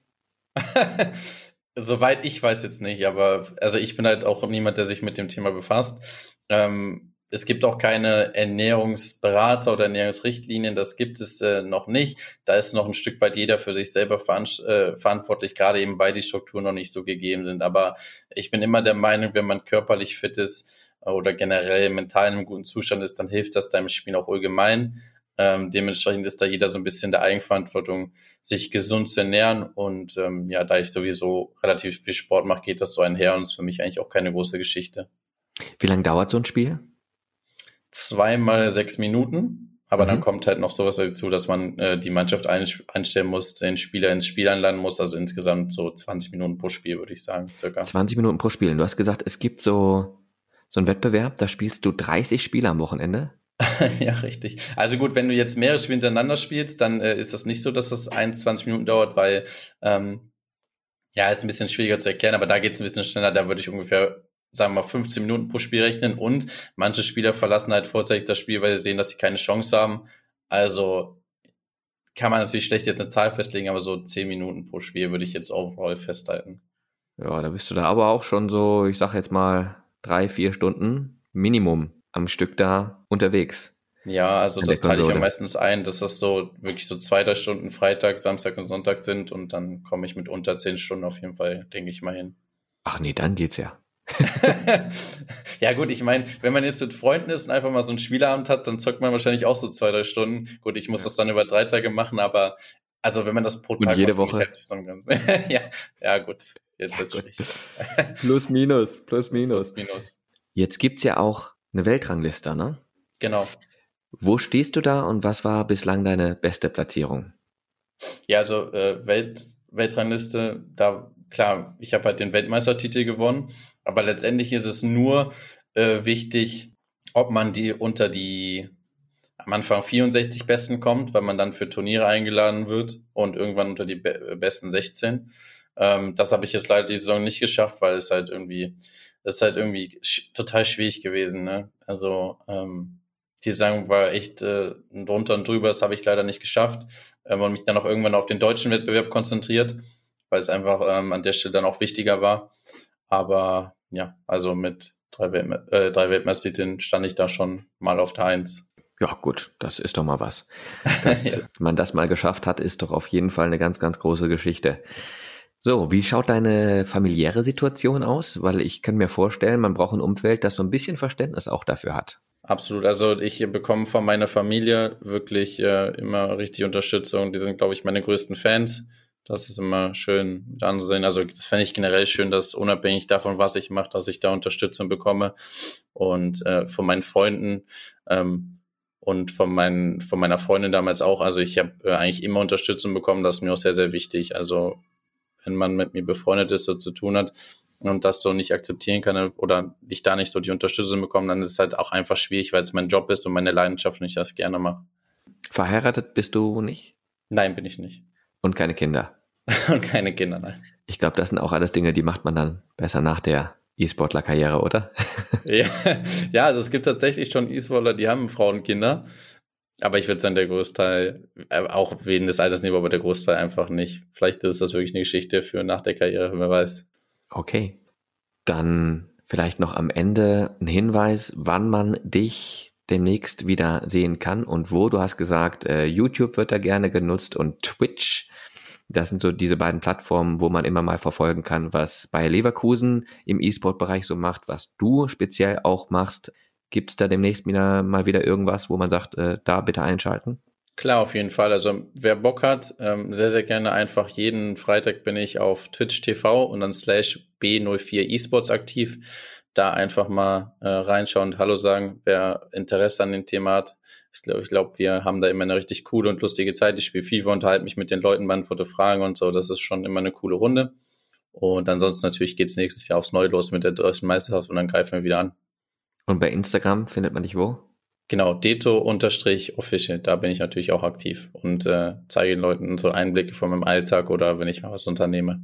[laughs] Soweit ich weiß jetzt nicht, aber also ich bin halt auch niemand, der sich mit dem Thema befasst. Ähm, es gibt auch keine Ernährungsberater oder Ernährungsrichtlinien, das gibt es äh, noch nicht. Da ist noch ein Stück weit jeder für sich selber äh, verantwortlich, gerade eben weil die Strukturen noch nicht so gegeben sind. Aber ich bin immer der Meinung, wenn man körperlich fit ist äh, oder generell mental in einem guten Zustand ist, dann hilft das deinem Spiel auch allgemein. Ähm, dementsprechend ist da jeder so ein bisschen der Eigenverantwortung, sich gesund zu ernähren. Und ähm, ja, da ich sowieso relativ viel Sport mache, geht das so einher und ist für mich eigentlich auch keine große Geschichte. Wie lange dauert so ein Spiel? Zweimal sechs Minuten. Aber mhm. dann kommt halt noch sowas dazu, dass man äh, die Mannschaft ein, einstellen muss, den Spieler ins Spiel einladen muss. Also insgesamt so 20 Minuten pro Spiel, würde ich sagen, circa. 20 Minuten pro Spiel. Du hast gesagt, es gibt so, so einen Wettbewerb, da spielst du 30 Spiele am Wochenende. [laughs] ja, richtig. Also gut, wenn du jetzt mehrere Spiele hintereinander spielst, dann äh, ist das nicht so, dass das 21 Minuten dauert, weil ähm, ja, ist ein bisschen schwieriger zu erklären, aber da geht es ein bisschen schneller. Da würde ich ungefähr, sagen wir mal, 15 Minuten pro Spiel rechnen. Und manche Spieler verlassen halt vorzeitig das Spiel, weil sie sehen, dass sie keine Chance haben. Also kann man natürlich schlecht jetzt eine Zahl festlegen, aber so 10 Minuten pro Spiel würde ich jetzt overall festhalten. Ja, da bist du da aber auch schon so, ich sag jetzt mal, drei, vier Stunden Minimum am Stück da unterwegs. Ja, also das teile ich ja meistens ein, dass das so wirklich so zwei, drei Stunden Freitag, Samstag und Sonntag sind und dann komme ich mit unter zehn Stunden auf jeden Fall, denke ich mal hin. Ach nee, dann geht's ja. [laughs] ja gut, ich meine, wenn man jetzt mit Freunden ist und einfach mal so ein Spielabend hat, dann zockt man wahrscheinlich auch so zwei, drei Stunden. Gut, ich muss ja. das dann über drei Tage machen, aber also wenn man das pro Tag und jede Woche [laughs] ja, ja gut, jetzt ja, ist gut. plus minus, plus minus. Plus minus. Jetzt gibt's ja auch eine Weltrangliste, ne? Genau. Wo stehst du da und was war bislang deine beste Platzierung? Ja, also äh, Welt, Weltrangliste, da klar, ich habe halt den Weltmeistertitel gewonnen, aber letztendlich ist es nur äh, wichtig, ob man die unter die am Anfang 64 Besten kommt, weil man dann für Turniere eingeladen wird und irgendwann unter die be besten 16. Ähm, das habe ich jetzt leider die Saison nicht geschafft, weil es halt irgendwie das ist halt irgendwie sch total schwierig gewesen. Ne? Also ähm, die Saison war echt äh, drunter und drüber, das habe ich leider nicht geschafft ähm, und mich dann auch irgendwann auf den deutschen Wettbewerb konzentriert, weil es einfach ähm, an der Stelle dann auch wichtiger war. Aber ja, also mit drei, Weltme äh, drei Weltmeistertiteln stand ich da schon mal auf der Eins. Ja, gut, das ist doch mal was. [laughs] Dass ja. man das mal geschafft hat, ist doch auf jeden Fall eine ganz, ganz große Geschichte. So, wie schaut deine familiäre Situation aus? Weil ich kann mir vorstellen, man braucht ein Umfeld, das so ein bisschen Verständnis auch dafür hat. Absolut. Also ich bekomme von meiner Familie wirklich äh, immer richtig Unterstützung. Die sind, glaube ich, meine größten Fans. Das ist immer schön mit anzusehen. Also das fände ich generell schön, dass unabhängig davon, was ich mache, dass ich da Unterstützung bekomme. Und äh, von meinen Freunden ähm, und von, meinen, von meiner Freundin damals auch. Also ich habe äh, eigentlich immer Unterstützung bekommen. Das ist mir auch sehr, sehr wichtig. Also wenn man mit mir befreundet ist oder zu tun hat und das so nicht akzeptieren kann oder ich da nicht so die Unterstützung bekomme, dann ist es halt auch einfach schwierig, weil es mein Job ist und meine Leidenschaft und ich das gerne mache. Verheiratet bist du nicht? Nein, bin ich nicht. Und keine Kinder? [laughs] und keine Kinder, nein. Ich glaube, das sind auch alles Dinge, die macht man dann besser nach der E-Sportler-Karriere, oder? [laughs] ja, [laughs] ja, also es gibt tatsächlich schon E-Sportler, die haben Frauen und Kinder. Aber ich würde sagen, der Großteil, äh, auch wegen des Altersniveaus, aber der Großteil einfach nicht. Vielleicht ist das wirklich eine Geschichte für nach der Karriere, wer weiß. Okay. Dann vielleicht noch am Ende ein Hinweis, wann man dich demnächst wieder sehen kann und wo. Du hast gesagt, äh, YouTube wird da gerne genutzt und Twitch. Das sind so diese beiden Plattformen, wo man immer mal verfolgen kann, was bei Leverkusen im E-Sport-Bereich so macht, was du speziell auch machst. Gibt es da demnächst wieder, mal wieder irgendwas, wo man sagt, äh, da bitte einschalten? Klar, auf jeden Fall. Also wer Bock hat, ähm, sehr, sehr gerne einfach jeden Freitag bin ich auf Twitch TV und dann slash B04 eSports aktiv. Da einfach mal äh, reinschauen und Hallo sagen, wer Interesse an dem Thema hat. Ich glaube, ich glaub, wir haben da immer eine richtig coole und lustige Zeit. Ich spiele FIFA, unterhalte mich mit den Leuten, beantworte Fragen und so. Das ist schon immer eine coole Runde. Und ansonsten natürlich geht's nächstes Jahr aufs Neue los mit der deutschen Meisterschaft und dann greifen wir wieder an. Und bei Instagram findet man dich wo? Genau, Deto-Official, da bin ich natürlich auch aktiv und äh, zeige den Leuten so Einblicke von meinem Alltag oder wenn ich mal was unternehme.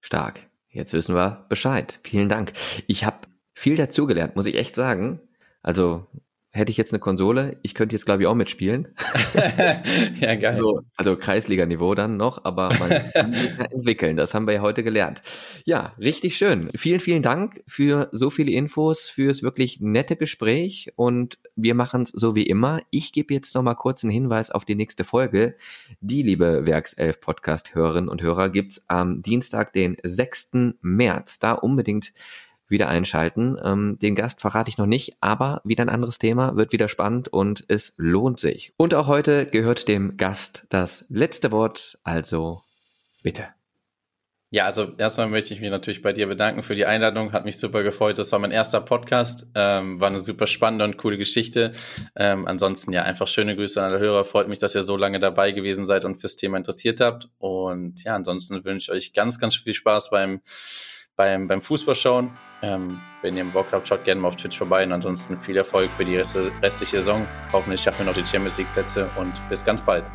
Stark. Jetzt wissen wir Bescheid. Vielen Dank. Ich habe viel dazugelernt, muss ich echt sagen. Also hätte ich jetzt eine Konsole, ich könnte jetzt glaube ich auch mitspielen. [laughs] ja, geil. Also, also Kreisliga-Niveau dann noch, aber man [laughs] kann sich entwickeln. Das haben wir ja heute gelernt. Ja, richtig schön. Vielen, vielen Dank für so viele Infos, fürs wirklich nette Gespräch und wir machen es so wie immer. Ich gebe jetzt noch mal kurz einen Hinweis auf die nächste Folge. Die, liebe Werkself Podcast-Hörerinnen und Hörer, gibt's am Dienstag, den 6. März. Da unbedingt wieder einschalten. Ähm, den Gast verrate ich noch nicht, aber wieder ein anderes Thema, wird wieder spannend und es lohnt sich. Und auch heute gehört dem Gast das letzte Wort, also bitte. Ja, also erstmal möchte ich mich natürlich bei dir bedanken für die Einladung. Hat mich super gefreut. Das war mein erster Podcast. Ähm, war eine super spannende und coole Geschichte. Ähm, ansonsten ja, einfach schöne Grüße an alle Hörer. Freut mich, dass ihr so lange dabei gewesen seid und fürs Thema interessiert habt. Und ja, ansonsten wünsche ich euch ganz, ganz viel Spaß beim beim, beim Fußballschauen. Ähm, wenn ihr Bock habt, schaut gerne mal auf Twitch vorbei und ansonsten viel Erfolg für die restliche Saison. Hoffentlich schaffen wir noch die Champions League Plätze und bis ganz bald.